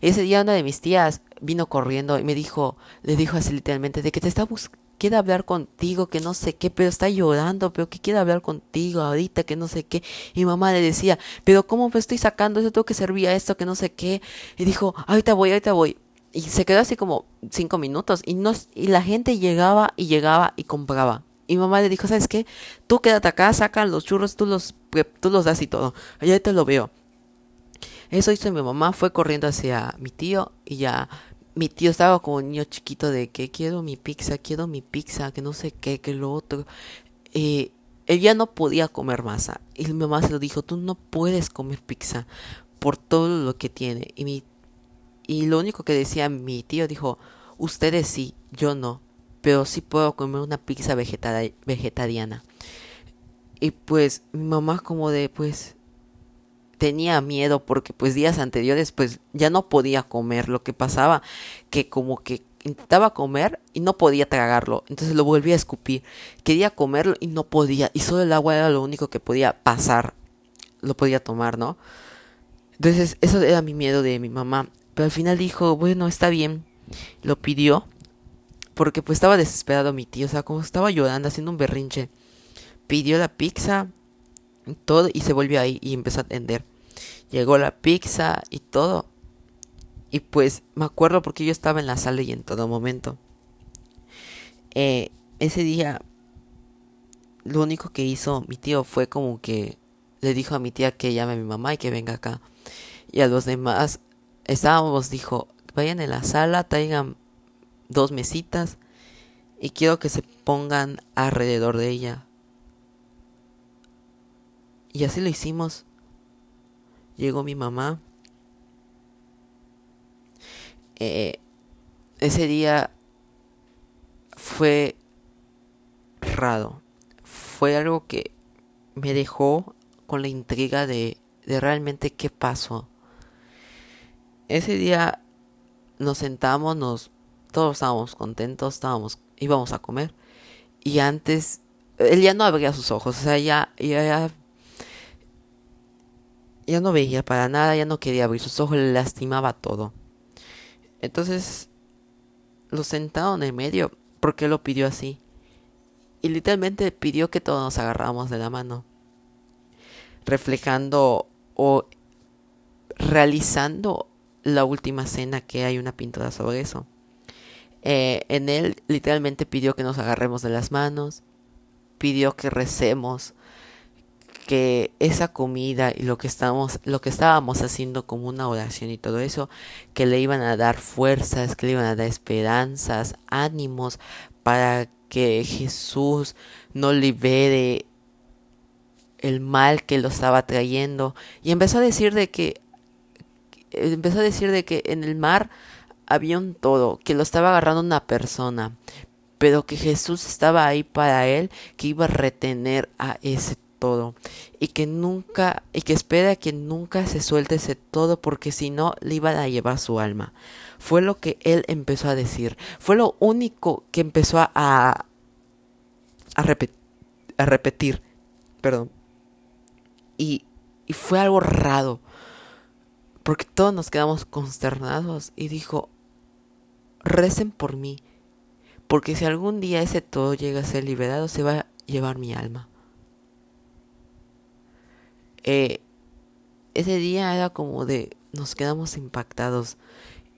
Ese día una de mis tías vino corriendo y me dijo, le dijo así literalmente, de que te está quiere hablar contigo, que no sé qué, pero está llorando, pero que quiere hablar contigo ahorita, que no sé qué. Y mamá le decía, pero ¿cómo me estoy sacando eso? Tengo que servir a esto, que no sé qué. Y dijo, ahorita voy, ahorita voy. Y se quedó así como cinco minutos y, no, y la gente llegaba y llegaba y compraba. Y mamá le dijo, ¿sabes qué? Tú quédate acá, saca los churros, tú los, tú los das y todo. Allá te lo veo. Eso hizo mi mamá, fue corriendo hacia mi tío y ya mi tío estaba como niño chiquito de que quiero mi pizza, quiero mi pizza, que no sé qué, que lo otro. Eh, él ya no podía comer masa. Y mi mamá se lo dijo, tú no puedes comer pizza por todo lo que tiene. Y, mi, y lo único que decía mi tío dijo, ustedes sí, yo no pero sí puedo comer una pizza vegetariana. Y pues mi mamá como de pues tenía miedo porque pues días anteriores pues ya no podía comer. Lo que pasaba que como que intentaba comer y no podía tragarlo. Entonces lo volvía a escupir. Quería comerlo y no podía. Y solo el agua era lo único que podía pasar. Lo podía tomar, ¿no? Entonces eso era mi miedo de mi mamá. Pero al final dijo, bueno, está bien. Lo pidió porque pues estaba desesperado mi tío, o sea, como estaba llorando, haciendo un berrinche. Pidió la pizza, todo, y se volvió ahí y empezó a atender. Llegó la pizza y todo. Y pues me acuerdo porque yo estaba en la sala y en todo momento. Eh, ese día, lo único que hizo mi tío fue como que le dijo a mi tía que llame a mi mamá y que venga acá. Y a los demás estábamos, dijo, vayan en la sala, traigan dos mesitas y quiero que se pongan alrededor de ella. Y así lo hicimos. Llegó mi mamá. Eh, ese día fue raro. Fue algo que me dejó con la intriga de, de realmente qué pasó. Ese día nos sentamos, nos todos estábamos contentos, estábamos, íbamos a comer. Y antes, él ya no abría sus ojos, o sea, ya, ya, ya, no veía para nada, ya no quería abrir sus ojos, le lastimaba todo. Entonces, lo sentaron en medio, porque lo pidió así. Y literalmente pidió que todos nos agarráramos de la mano. Reflejando o realizando la última cena que hay una pintura sobre eso. Eh, en él literalmente pidió que nos agarremos de las manos, pidió que recemos, que esa comida y lo que estábamos, lo que estábamos haciendo como una oración y todo eso, que le iban a dar fuerzas, que le iban a dar esperanzas, ánimos para que Jesús no libere el mal que lo estaba trayendo. Y empezó a decir de que empezó a decir de que en el mar había un todo, que lo estaba agarrando una persona, pero que Jesús estaba ahí para él, que iba a retener a ese todo y que nunca y que espera que nunca se suelte ese todo porque si no le iban a llevar su alma. Fue lo que él empezó a decir, fue lo único que empezó a a, a repetir, perdón. Y, y fue algo raro porque todos nos quedamos consternados y dijo, recen por mí, porque si algún día ese todo llega a ser liberado, se va a llevar mi alma. Eh, ese día era como de nos quedamos impactados.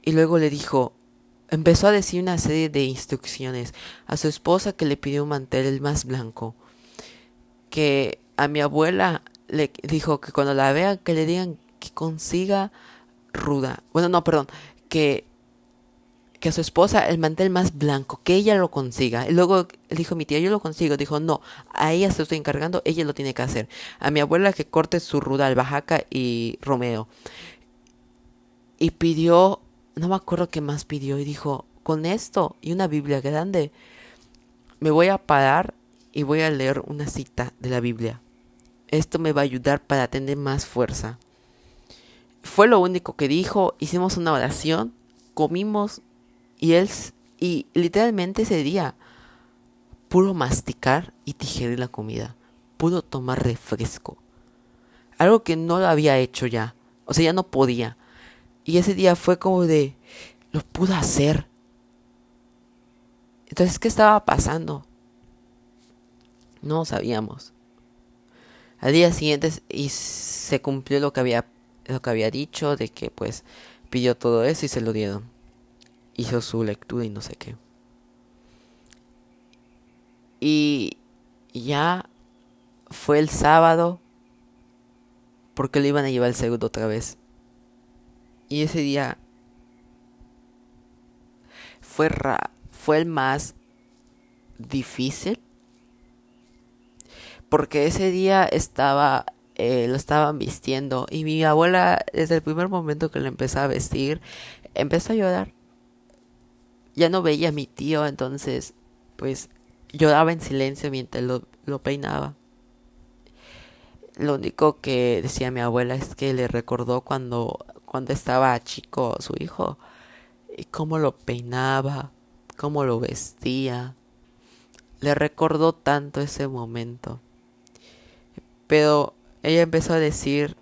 Y luego le dijo, empezó a decir una serie de instrucciones a su esposa que le pidió un mantel el más blanco. Que a mi abuela le dijo que cuando la vean que le digan que consiga ruda. Bueno, no, perdón, que que a su esposa el mantel más blanco, que ella lo consiga. Y luego dijo mi tía, yo lo consigo. Dijo, no, a ella se lo estoy encargando, ella lo tiene que hacer. A mi abuela que corte su ruda albahaca y Romeo. Y pidió, no me acuerdo qué más pidió, y dijo, con esto y una Biblia grande, me voy a parar y voy a leer una cita de la Biblia. Esto me va a ayudar para tener más fuerza. Fue lo único que dijo, hicimos una oración, comimos y él, y literalmente ese día, puro masticar y tijerir la comida, pudo tomar refresco. Algo que no lo había hecho ya, o sea, ya no podía. Y ese día fue como de, lo pudo hacer. Entonces, ¿qué estaba pasando? No sabíamos. Al día siguiente y se cumplió lo que había lo que había dicho de que pues pidió todo eso y se lo dieron hizo su lectura y no sé qué. Y ya fue el sábado porque lo iban a llevar el segundo otra vez. Y ese día fue, fue el más difícil porque ese día estaba eh, lo estaban vistiendo y mi abuela desde el primer momento que lo empezó a vestir empezó a llorar ya no veía a mi tío, entonces pues lloraba en silencio mientras lo, lo peinaba. Lo único que decía mi abuela es que le recordó cuando, cuando estaba chico su hijo y cómo lo peinaba, cómo lo vestía. Le recordó tanto ese momento. Pero ella empezó a decir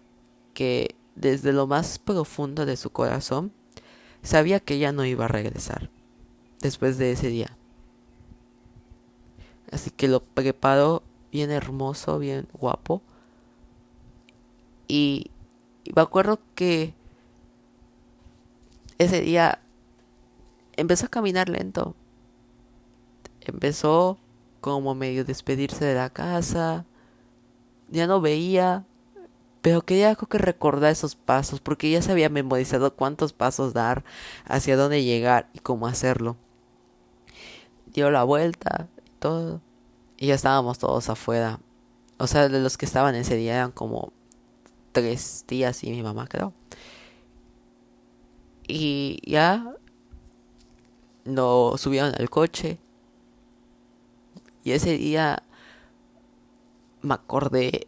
que desde lo más profundo de su corazón sabía que ella no iba a regresar después de ese día. Así que lo preparó bien hermoso, bien guapo. Y, me acuerdo que ese día empezó a caminar lento. Empezó como medio despedirse de la casa. Ya no veía. Pero quería algo que recordar esos pasos. Porque ya se había memorizado cuántos pasos dar. Hacia dónde llegar y cómo hacerlo dio la vuelta y todo. Y ya estábamos todos afuera. O sea, de los que estaban ese día eran como tres tías y mi mamá, creo. Y ya nos subieron al coche. Y ese día me acordé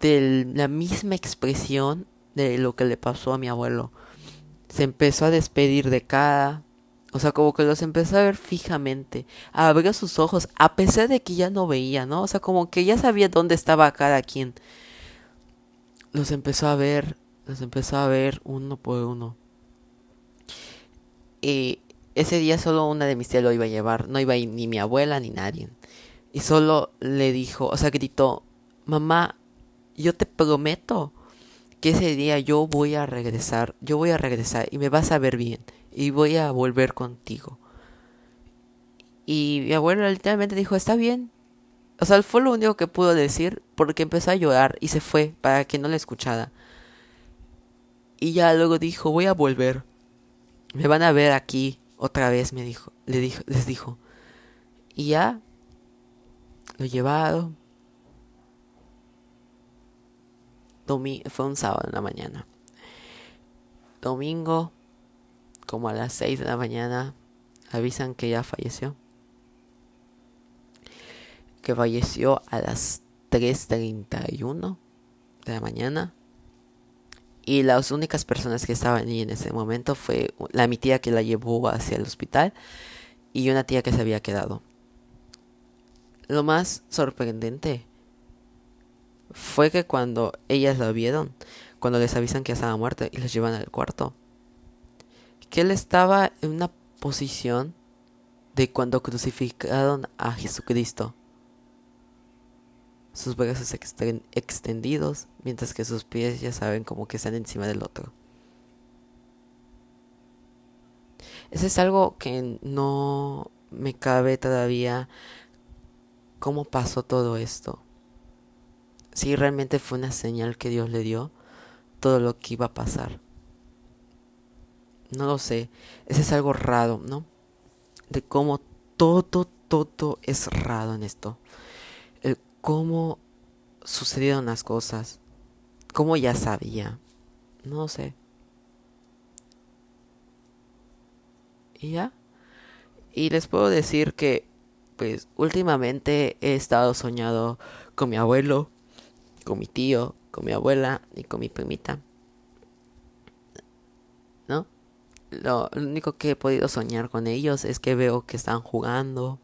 de la misma expresión de lo que le pasó a mi abuelo. Se empezó a despedir de cada o sea, como que los empezó a ver fijamente, a abrir sus ojos, a pesar de que ya no veía, ¿no? O sea, como que ya sabía dónde estaba cada quien. Los empezó a ver, los empezó a ver uno por uno. Y ese día solo una de mis tías lo iba a llevar, no iba a ir ni mi abuela ni nadie. Y solo le dijo, o sea, gritó, mamá, yo te prometo que ese día yo voy a regresar, yo voy a regresar y me vas a ver bien y voy a volver contigo. Y mi abuela literalmente dijo, está bien. O sea, fue lo único que pudo decir porque empezó a llorar y se fue para que no le escuchara. Y ya luego dijo, voy a volver. Me van a ver aquí otra vez, me dijo, le dijo, les dijo. Y ya lo llevaron. Domingo, fue un sábado en la mañana. Domingo como a las 6 de la mañana avisan que ya falleció. Que falleció a las 3.31 de la mañana. Y las únicas personas que estaban ahí en ese momento fue la mi tía que la llevó hacia el hospital y una tía que se había quedado. Lo más sorprendente fue que cuando ellas lo vieron, cuando les avisan que ya estaba muerto y los llevan al cuarto, que él estaba en una posición de cuando crucificaron a Jesucristo. Sus brazos extendidos, mientras que sus pies ya saben como que están encima del otro. Eso es algo que no me cabe todavía cómo pasó todo esto. Si realmente fue una señal que Dios le dio todo lo que iba a pasar. No lo sé. Ese es algo raro, ¿no? De cómo todo, todo es raro en esto. El cómo sucedieron las cosas. Cómo ya sabía. No sé. Y ya. Y les puedo decir que, pues, últimamente he estado soñado con mi abuelo, con mi tío, con mi abuela y con mi primita. ¿No? Lo, único que he podido soñar con ellos es que veo que están jugando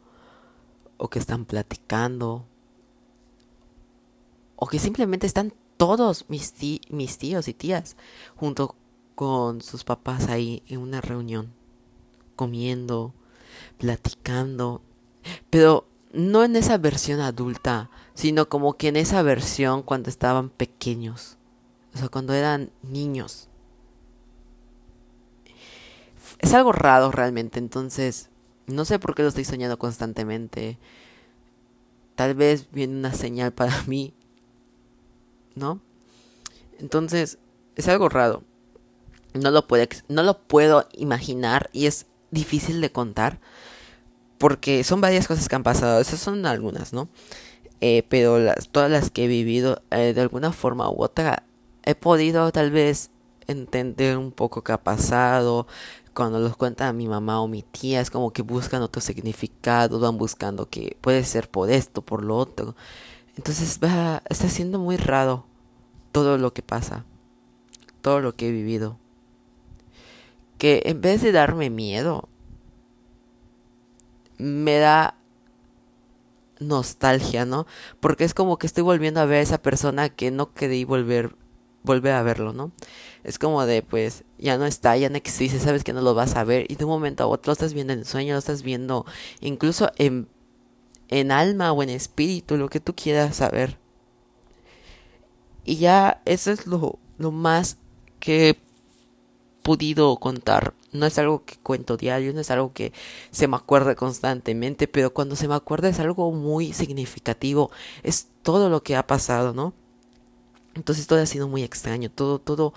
o que están platicando o que simplemente están todos mis, mis tíos y tías junto con sus papás ahí en una reunión comiendo, platicando, pero no en esa versión adulta, sino como que en esa versión cuando estaban pequeños, o sea, cuando eran niños. Es algo raro realmente, entonces no sé por qué lo estoy soñando constantemente. Tal vez viene una señal para mí, ¿no? Entonces, es algo raro. No lo, puedo, no lo puedo imaginar y es difícil de contar porque son varias cosas que han pasado, esas son algunas, ¿no? Eh, pero las, todas las que he vivido eh, de alguna forma u otra he podido tal vez entender un poco qué ha pasado cuando los cuenta mi mamá o mi tía es como que buscan otro significado van buscando que puede ser por esto por lo otro entonces va está siendo muy raro todo lo que pasa todo lo que he vivido que en vez de darme miedo, me da nostalgia, ¿no? Porque es como que estoy volviendo a ver a esa persona que no quería volver, volver a verlo, ¿no? Es como de, pues, ya no está, ya no existe, sabes que no lo vas a ver y de un momento a otro lo estás viendo en sueño, lo estás viendo incluso en, en alma o en espíritu, lo que tú quieras saber. Y ya eso es lo, lo más que podido contar. No es algo que cuento diario, no es algo que se me acuerde constantemente, pero cuando se me acuerda es algo muy significativo. Es todo lo que ha pasado, ¿no? Entonces todo ha sido muy extraño, todo, todo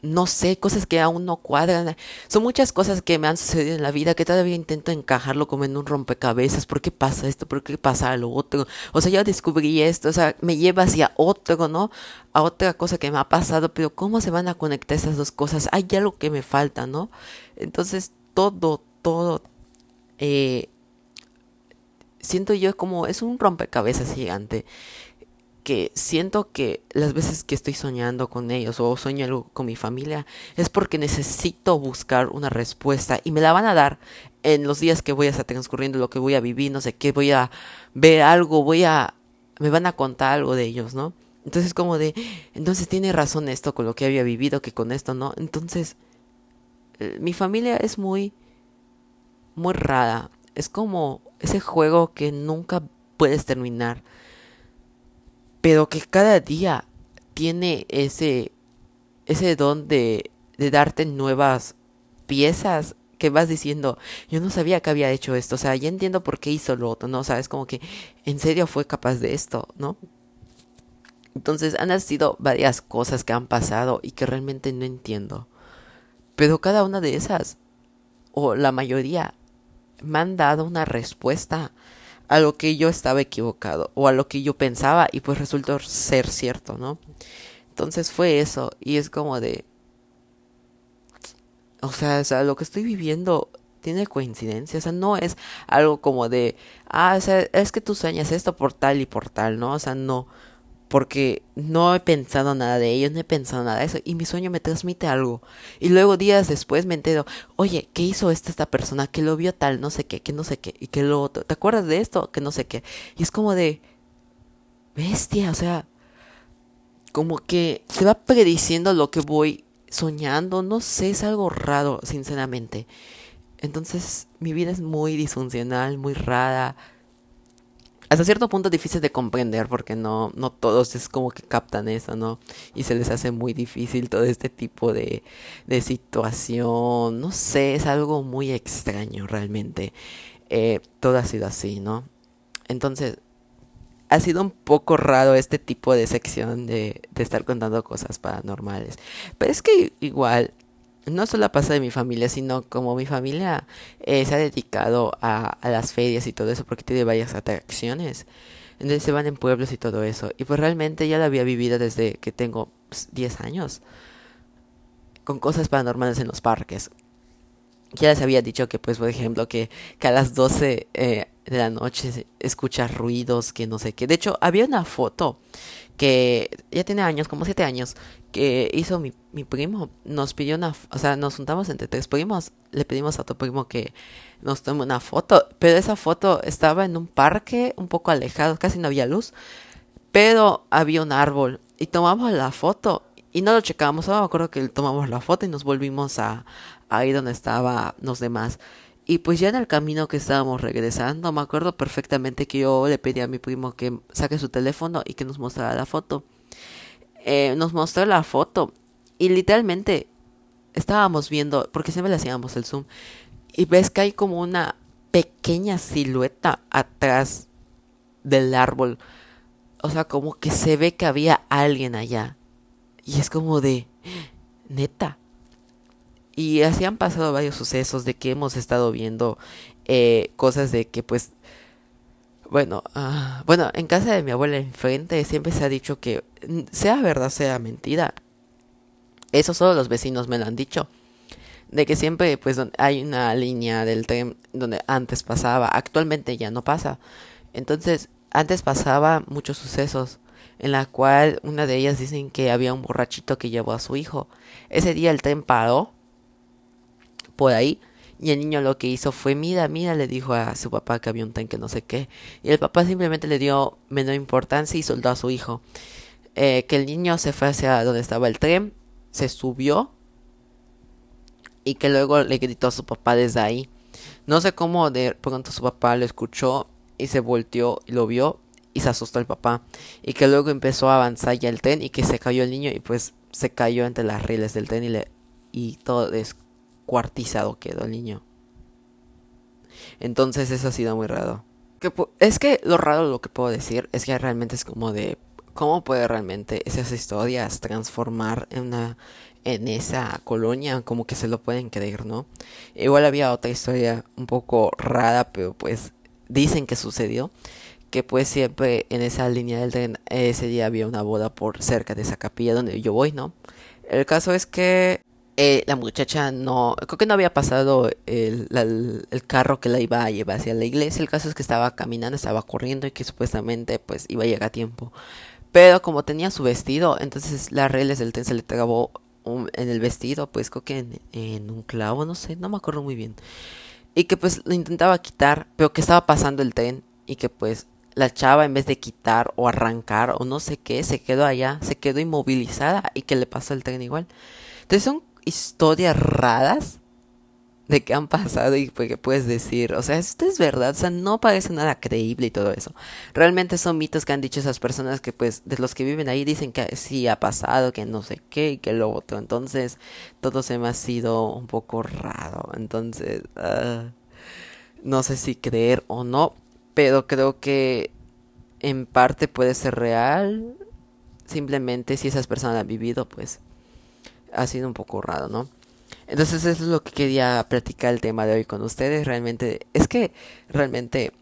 no sé, cosas que aún no cuadran. Son muchas cosas que me han sucedido en la vida que todavía intento encajarlo como en un rompecabezas. ¿Por qué pasa esto? ¿Por qué pasa lo otro? O sea, ya descubrí esto, o sea, me lleva hacia otro, ¿no? A otra cosa que me ha pasado, pero ¿cómo se van a conectar esas dos cosas? Hay algo que me falta, ¿no? Entonces, todo, todo, eh, siento yo como es un rompecabezas gigante que siento que las veces que estoy soñando con ellos o sueño algo con mi familia es porque necesito buscar una respuesta y me la van a dar en los días que voy a estar transcurriendo, lo que voy a vivir, no sé qué, voy a ver algo, voy a me van a contar algo de ellos, ¿no? Entonces como de, entonces tiene razón esto con lo que había vivido que con esto, ¿no? Entonces eh, mi familia es muy muy rara, es como ese juego que nunca puedes terminar pero que cada día tiene ese, ese don de, de darte nuevas piezas que vas diciendo, yo no sabía que había hecho esto, o sea, ya entiendo por qué hizo lo otro, ¿no? O sea, es como que en serio fue capaz de esto, ¿no? Entonces han sido varias cosas que han pasado y que realmente no entiendo. Pero cada una de esas, o la mayoría, me han dado una respuesta a lo que yo estaba equivocado o a lo que yo pensaba y pues resultó ser cierto, ¿no? Entonces fue eso y es como de... O sea, o sea, lo que estoy viviendo tiene coincidencia, o sea, no es algo como de, ah, o sea, es que tú sueñas esto por tal y por tal, ¿no? O sea, no, porque no he pensado nada de ellos, no he pensado nada de eso, y mi sueño me transmite algo. Y luego días después me entero, oye, ¿qué hizo esta, esta persona? Que lo vio tal, no sé qué, que no sé qué, y que lo otro, ¿te acuerdas de esto? Que no sé qué. Y es como de, bestia, o sea, como que se va prediciendo lo que voy soñando, no sé, es algo raro, sinceramente. Entonces mi vida es muy disfuncional, muy rara. Hasta cierto punto difícil de comprender porque no, no todos es como que captan eso, ¿no? Y se les hace muy difícil todo este tipo de, de situación. No sé, es algo muy extraño realmente. Eh, todo ha sido así, ¿no? Entonces, ha sido un poco raro este tipo de sección de, de estar contando cosas paranormales. Pero es que igual no solo pasa de mi familia, sino como mi familia eh, se ha dedicado a, a, las ferias y todo eso porque tiene varias atracciones. Entonces se van en pueblos y todo eso. Y pues realmente ya la había vivido desde que tengo 10 pues, años. Con cosas paranormales en los parques. Ya les había dicho que pues por ejemplo que, que a las 12 eh, de la noche escuchas ruidos, que no sé qué. De hecho había una foto que ya tiene años, como siete años, que hizo mi, mi primo. Nos pidió una, o sea, nos juntamos entre tres primos, le pedimos a otro primo que nos tome una foto, pero esa foto estaba en un parque un poco alejado, casi no había luz, pero había un árbol y tomamos la foto y no lo checamos, solo me acuerdo que tomamos la foto y nos volvimos a ahí donde estaban los demás. Y pues ya en el camino que estábamos regresando, me acuerdo perfectamente que yo le pedí a mi primo que saque su teléfono y que nos mostrara la foto. Eh, nos mostró la foto y literalmente estábamos viendo, porque siempre le hacíamos el zoom, y ves que hay como una pequeña silueta atrás del árbol. O sea, como que se ve que había alguien allá. Y es como de, neta, y así han pasado varios sucesos de que hemos estado viendo eh, cosas de que pues bueno, uh, bueno, en casa de mi abuela enfrente siempre se ha dicho que mm, sea verdad, sea mentira. Eso solo los vecinos me lo han dicho. De que siempre pues hay una línea del tren donde antes pasaba, actualmente ya no pasa. Entonces, antes pasaba muchos sucesos en la cual una de ellas dicen que había un borrachito que llevó a su hijo. Ese día el tren paró por ahí. Y el niño lo que hizo fue, mira, mira, le dijo a su papá que había un tanque no sé qué. Y el papá simplemente le dio menor importancia y soldó a su hijo. Eh, que el niño se fue hacia donde estaba el tren, se subió y que luego le gritó a su papá desde ahí. No sé cómo de pronto su papá lo escuchó y se volteó y lo vio y se asustó el papá. Y que luego empezó a avanzar ya el tren y que se cayó el niño y pues se cayó entre las rieles del tren y, le, y todo es cuartizado quedó el niño. Entonces eso ha sido muy raro. Es que lo raro lo que puedo decir es que realmente es como de cómo puede realmente esas historias transformar en una en esa colonia como que se lo pueden creer, ¿no? Igual había otra historia un poco rara, pero pues dicen que sucedió que pues siempre en esa línea del tren ese día había una boda por cerca de esa capilla donde yo voy, ¿no? El caso es que eh, la muchacha no, creo que no había pasado el, el, carro que la iba a llevar hacia la iglesia. El caso es que estaba caminando, estaba corriendo y que supuestamente pues iba a llegar a tiempo. Pero como tenía su vestido, entonces las reles del tren se le trabó en el vestido, pues creo que en, un clavo, no sé, no me acuerdo muy bien. Y que pues lo intentaba quitar, pero que estaba pasando el tren y que pues la chava en vez de quitar o arrancar o no sé qué, se quedó allá, se quedó inmovilizada y que le pasó el tren igual. Entonces historias raras de que han pasado y pues, que puedes decir, o sea, esto es verdad, o sea, no parece nada creíble y todo eso. Realmente son mitos que han dicho esas personas que pues de los que viven ahí dicen que sí ha pasado, que no sé qué y que lo otro. Entonces, todo se me ha sido un poco raro. Entonces, uh, no sé si creer o no, pero creo que en parte puede ser real. Simplemente si esas personas han vivido, pues ha sido un poco raro, ¿no? Entonces eso es lo que quería platicar el tema de hoy con ustedes. Realmente, es que realmente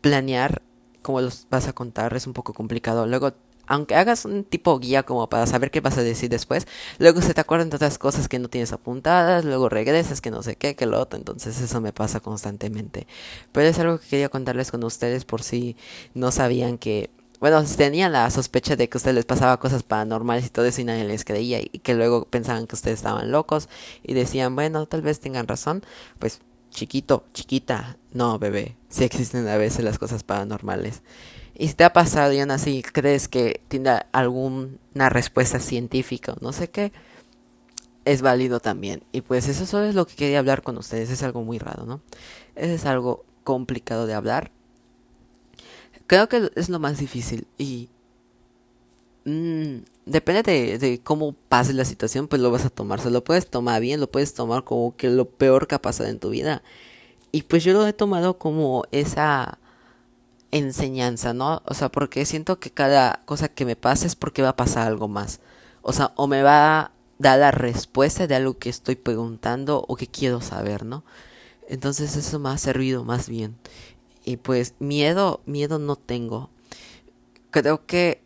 planear cómo los vas a contar es un poco complicado. Luego, aunque hagas un tipo guía como para saber qué vas a decir después, luego se te acuerdan de otras cosas que no tienes apuntadas, luego regresas que no sé qué, que lo otro. Entonces eso me pasa constantemente. Pero es algo que quería contarles con ustedes por si no sabían que bueno, tenían la sospecha de que a ustedes les pasaba cosas paranormales y todo eso y nadie les creía y que luego pensaban que ustedes estaban locos y decían, bueno, tal vez tengan razón, pues chiquito, chiquita, no, bebé, sí existen a veces las cosas paranormales. Y si te ha pasado y aún así crees que tiene alguna respuesta científica o no sé qué, es válido también. Y pues eso solo es lo que quería hablar con ustedes. Es algo muy raro, ¿no? Es algo complicado de hablar. Creo que es lo más difícil. Y mmm, depende de, de, cómo pase la situación, pues lo vas a tomar. Se lo puedes tomar bien, lo puedes tomar como que lo peor que ha pasado en tu vida. Y pues yo lo he tomado como esa enseñanza, ¿no? O sea, porque siento que cada cosa que me pasa es porque va a pasar algo más. O sea, o me va a dar la respuesta de algo que estoy preguntando o que quiero saber, ¿no? Entonces eso me ha servido más bien. Y pues miedo, miedo no tengo. Creo que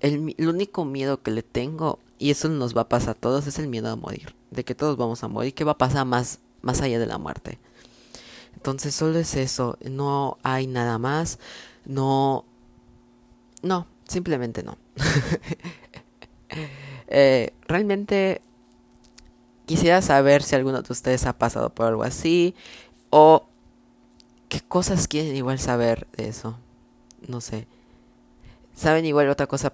el, el, único miedo que le tengo, y eso nos va a pasar a todos, es el miedo a morir. De que todos vamos a morir, que va a pasar más, más allá de la muerte. Entonces solo es eso, no hay nada más, no, no, simplemente no. eh, realmente quisiera saber si alguno de ustedes ha pasado por algo así o qué cosas quieren igual saber de eso. No sé. ¿Saben igual otra cosa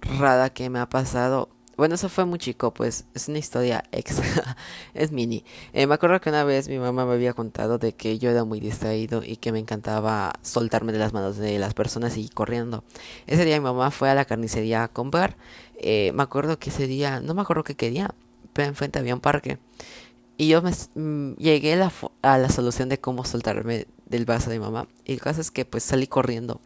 rara que me ha pasado? Bueno, eso fue muy chico, pues es una historia extra, es mini. Eh, me acuerdo que una vez mi mamá me había contado de que yo era muy distraído y que me encantaba soltarme de las manos de las personas y corriendo. Ese día mi mamá fue a la carnicería a comprar. Eh, me acuerdo que ese día, no me acuerdo qué quería, pero enfrente había un parque. Y yo me, mm, llegué la, a la solución de cómo soltarme del brazo de mi mamá. Y el caso es que pues salí corriendo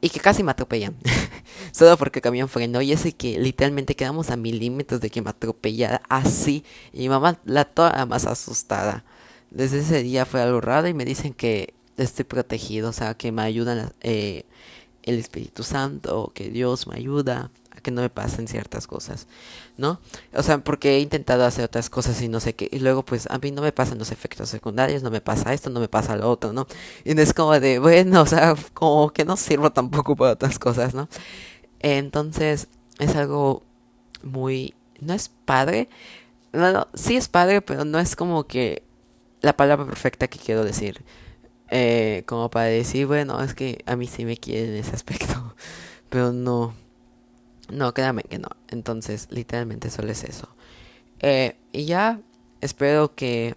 y que casi me atropellan. Solo porque el camión frenó y ese que literalmente quedamos a milímetros de que me atropellara así. Y mi mamá la toda más asustada. Desde ese día fue algo raro y me dicen que estoy protegido, o sea, que me ayudan eh, el Espíritu Santo, que Dios me ayuda que no me pasen ciertas cosas, ¿no? O sea, porque he intentado hacer otras cosas y no sé qué, y luego pues a mí no me pasan los efectos secundarios, no me pasa esto, no me pasa lo otro, ¿no? Y no es como de, bueno, o sea, como que no sirvo tampoco para otras cosas, ¿no? Entonces, es algo muy, no es padre, no, no, sí es padre, pero no es como que la palabra perfecta que quiero decir. Eh, como para decir, bueno, es que a mí sí me quieren en ese aspecto. Pero no, no, créame que no. Entonces, literalmente solo es eso. Eh, y ya, espero que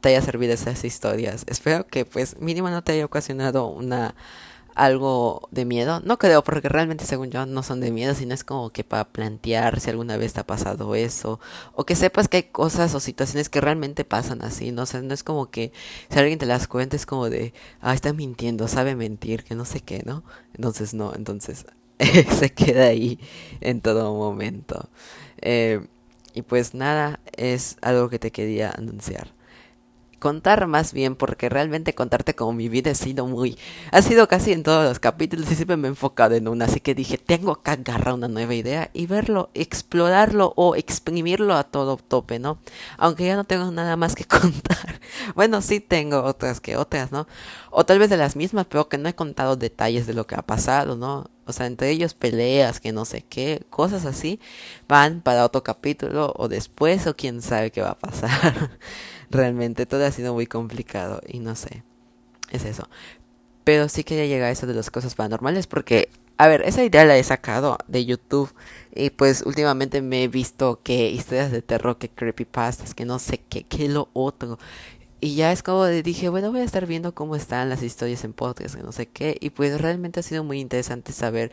te haya servido esas historias. Espero que, pues, mínimo no te haya ocasionado una algo de miedo. No creo, porque realmente, según yo, no son de miedo, sino es como que para plantear si alguna vez te ha pasado eso. O que sepas que hay cosas o situaciones que realmente pasan así. No sé, no es como que si alguien te las cuenta, es como de, ah, está mintiendo, sabe mentir, que no sé qué, ¿no? Entonces, no, entonces, se queda ahí en todo momento. Eh, y pues nada, es algo que te quería anunciar contar más bien, porque realmente contarte como mi vida ha sido muy, ha sido casi en todos los capítulos y siempre me he enfocado en una, así que dije, tengo que agarrar una nueva idea y verlo, explorarlo o exprimirlo a todo tope, ¿no? Aunque ya no tengo nada más que contar. bueno, sí tengo otras que otras, ¿no? O tal vez de las mismas, pero que no he contado detalles de lo que ha pasado, ¿no? O sea, entre ellos peleas, que no sé qué, cosas así, van para otro capítulo o después o quién sabe qué va a pasar. Realmente todo ha sido muy complicado y no sé. Es eso. Pero sí quería llegar a eso de las cosas paranormales porque, a ver, esa idea la he sacado de YouTube y pues últimamente me he visto que historias de terror, que creepypastas, que no sé qué, que lo otro. Y ya es como dije, bueno, voy a estar viendo cómo están las historias en podcast, que no sé qué. Y pues realmente ha sido muy interesante saber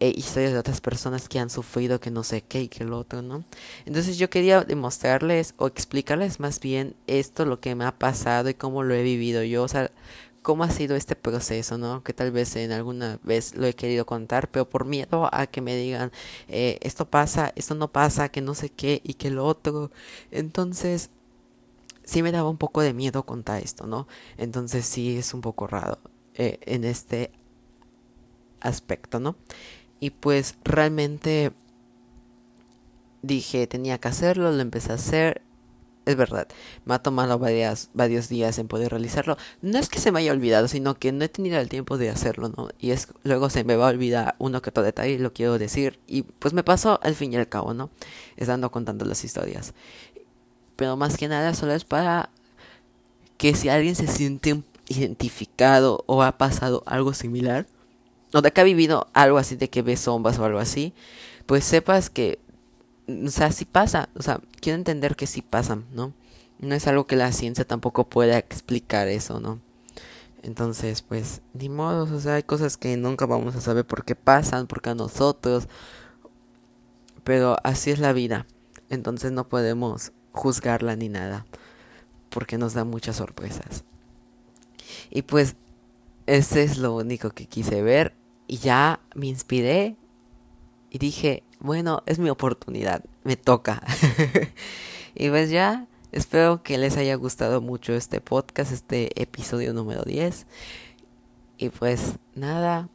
eh, historias de otras personas que han sufrido, que no sé qué y que lo otro, ¿no? Entonces yo quería demostrarles o explicarles más bien esto, lo que me ha pasado y cómo lo he vivido yo, o sea, cómo ha sido este proceso, ¿no? Que tal vez en alguna vez lo he querido contar, pero por miedo a que me digan, eh, esto pasa, esto no pasa, que no sé qué y que lo otro. Entonces sí me daba un poco de miedo contar esto, ¿no? Entonces sí es un poco raro eh, en este aspecto, ¿no? Y pues realmente dije, tenía que hacerlo, lo empecé a hacer. Es verdad, me ha tomado varias, varios días en poder realizarlo. No es que se me haya olvidado, sino que no he tenido el tiempo de hacerlo, ¿no? Y es luego se me va a olvidar uno que otro detalle, lo quiero decir. Y pues me pasó al fin y al cabo, ¿no? Estando contando las historias pero más que nada solo es para que si alguien se siente identificado o ha pasado algo similar, o de que ha vivido algo así de que ve sombras o algo así, pues sepas que o sea, sí pasa, o sea, quiero entender que sí pasan, ¿no? No es algo que la ciencia tampoco pueda explicar eso, ¿no? Entonces, pues, ni modo, o sea, hay cosas que nunca vamos a saber por qué pasan, porque a nosotros, pero así es la vida, entonces no podemos juzgarla ni nada, porque nos da muchas sorpresas. Y pues, ese es lo único que quise ver, y ya me inspiré, y dije, bueno, es mi oportunidad, me toca. y pues ya, espero que les haya gustado mucho este podcast, este episodio número 10. Y pues nada,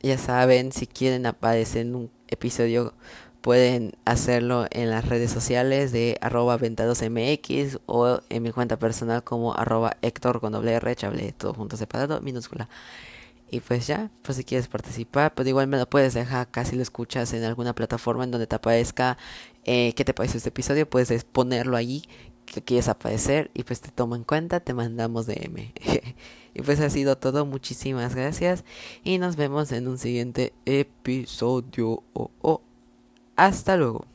ya saben, si quieren aparecer en un episodio pueden hacerlo en las redes sociales de arroba ventadosmx o en mi cuenta personal como arroba Héctor con doble R, chable, todo junto separado, minúscula. Y pues ya, pues si quieres participar, pues igual me lo puedes dejar acá si lo escuchas en alguna plataforma en donde te aparezca eh, qué te parece este episodio, puedes ponerlo allí que quieres aparecer y pues te tomo en cuenta, te mandamos DM. y pues ha sido todo, muchísimas gracias y nos vemos en un siguiente episodio. Oh, oh. Hasta luego.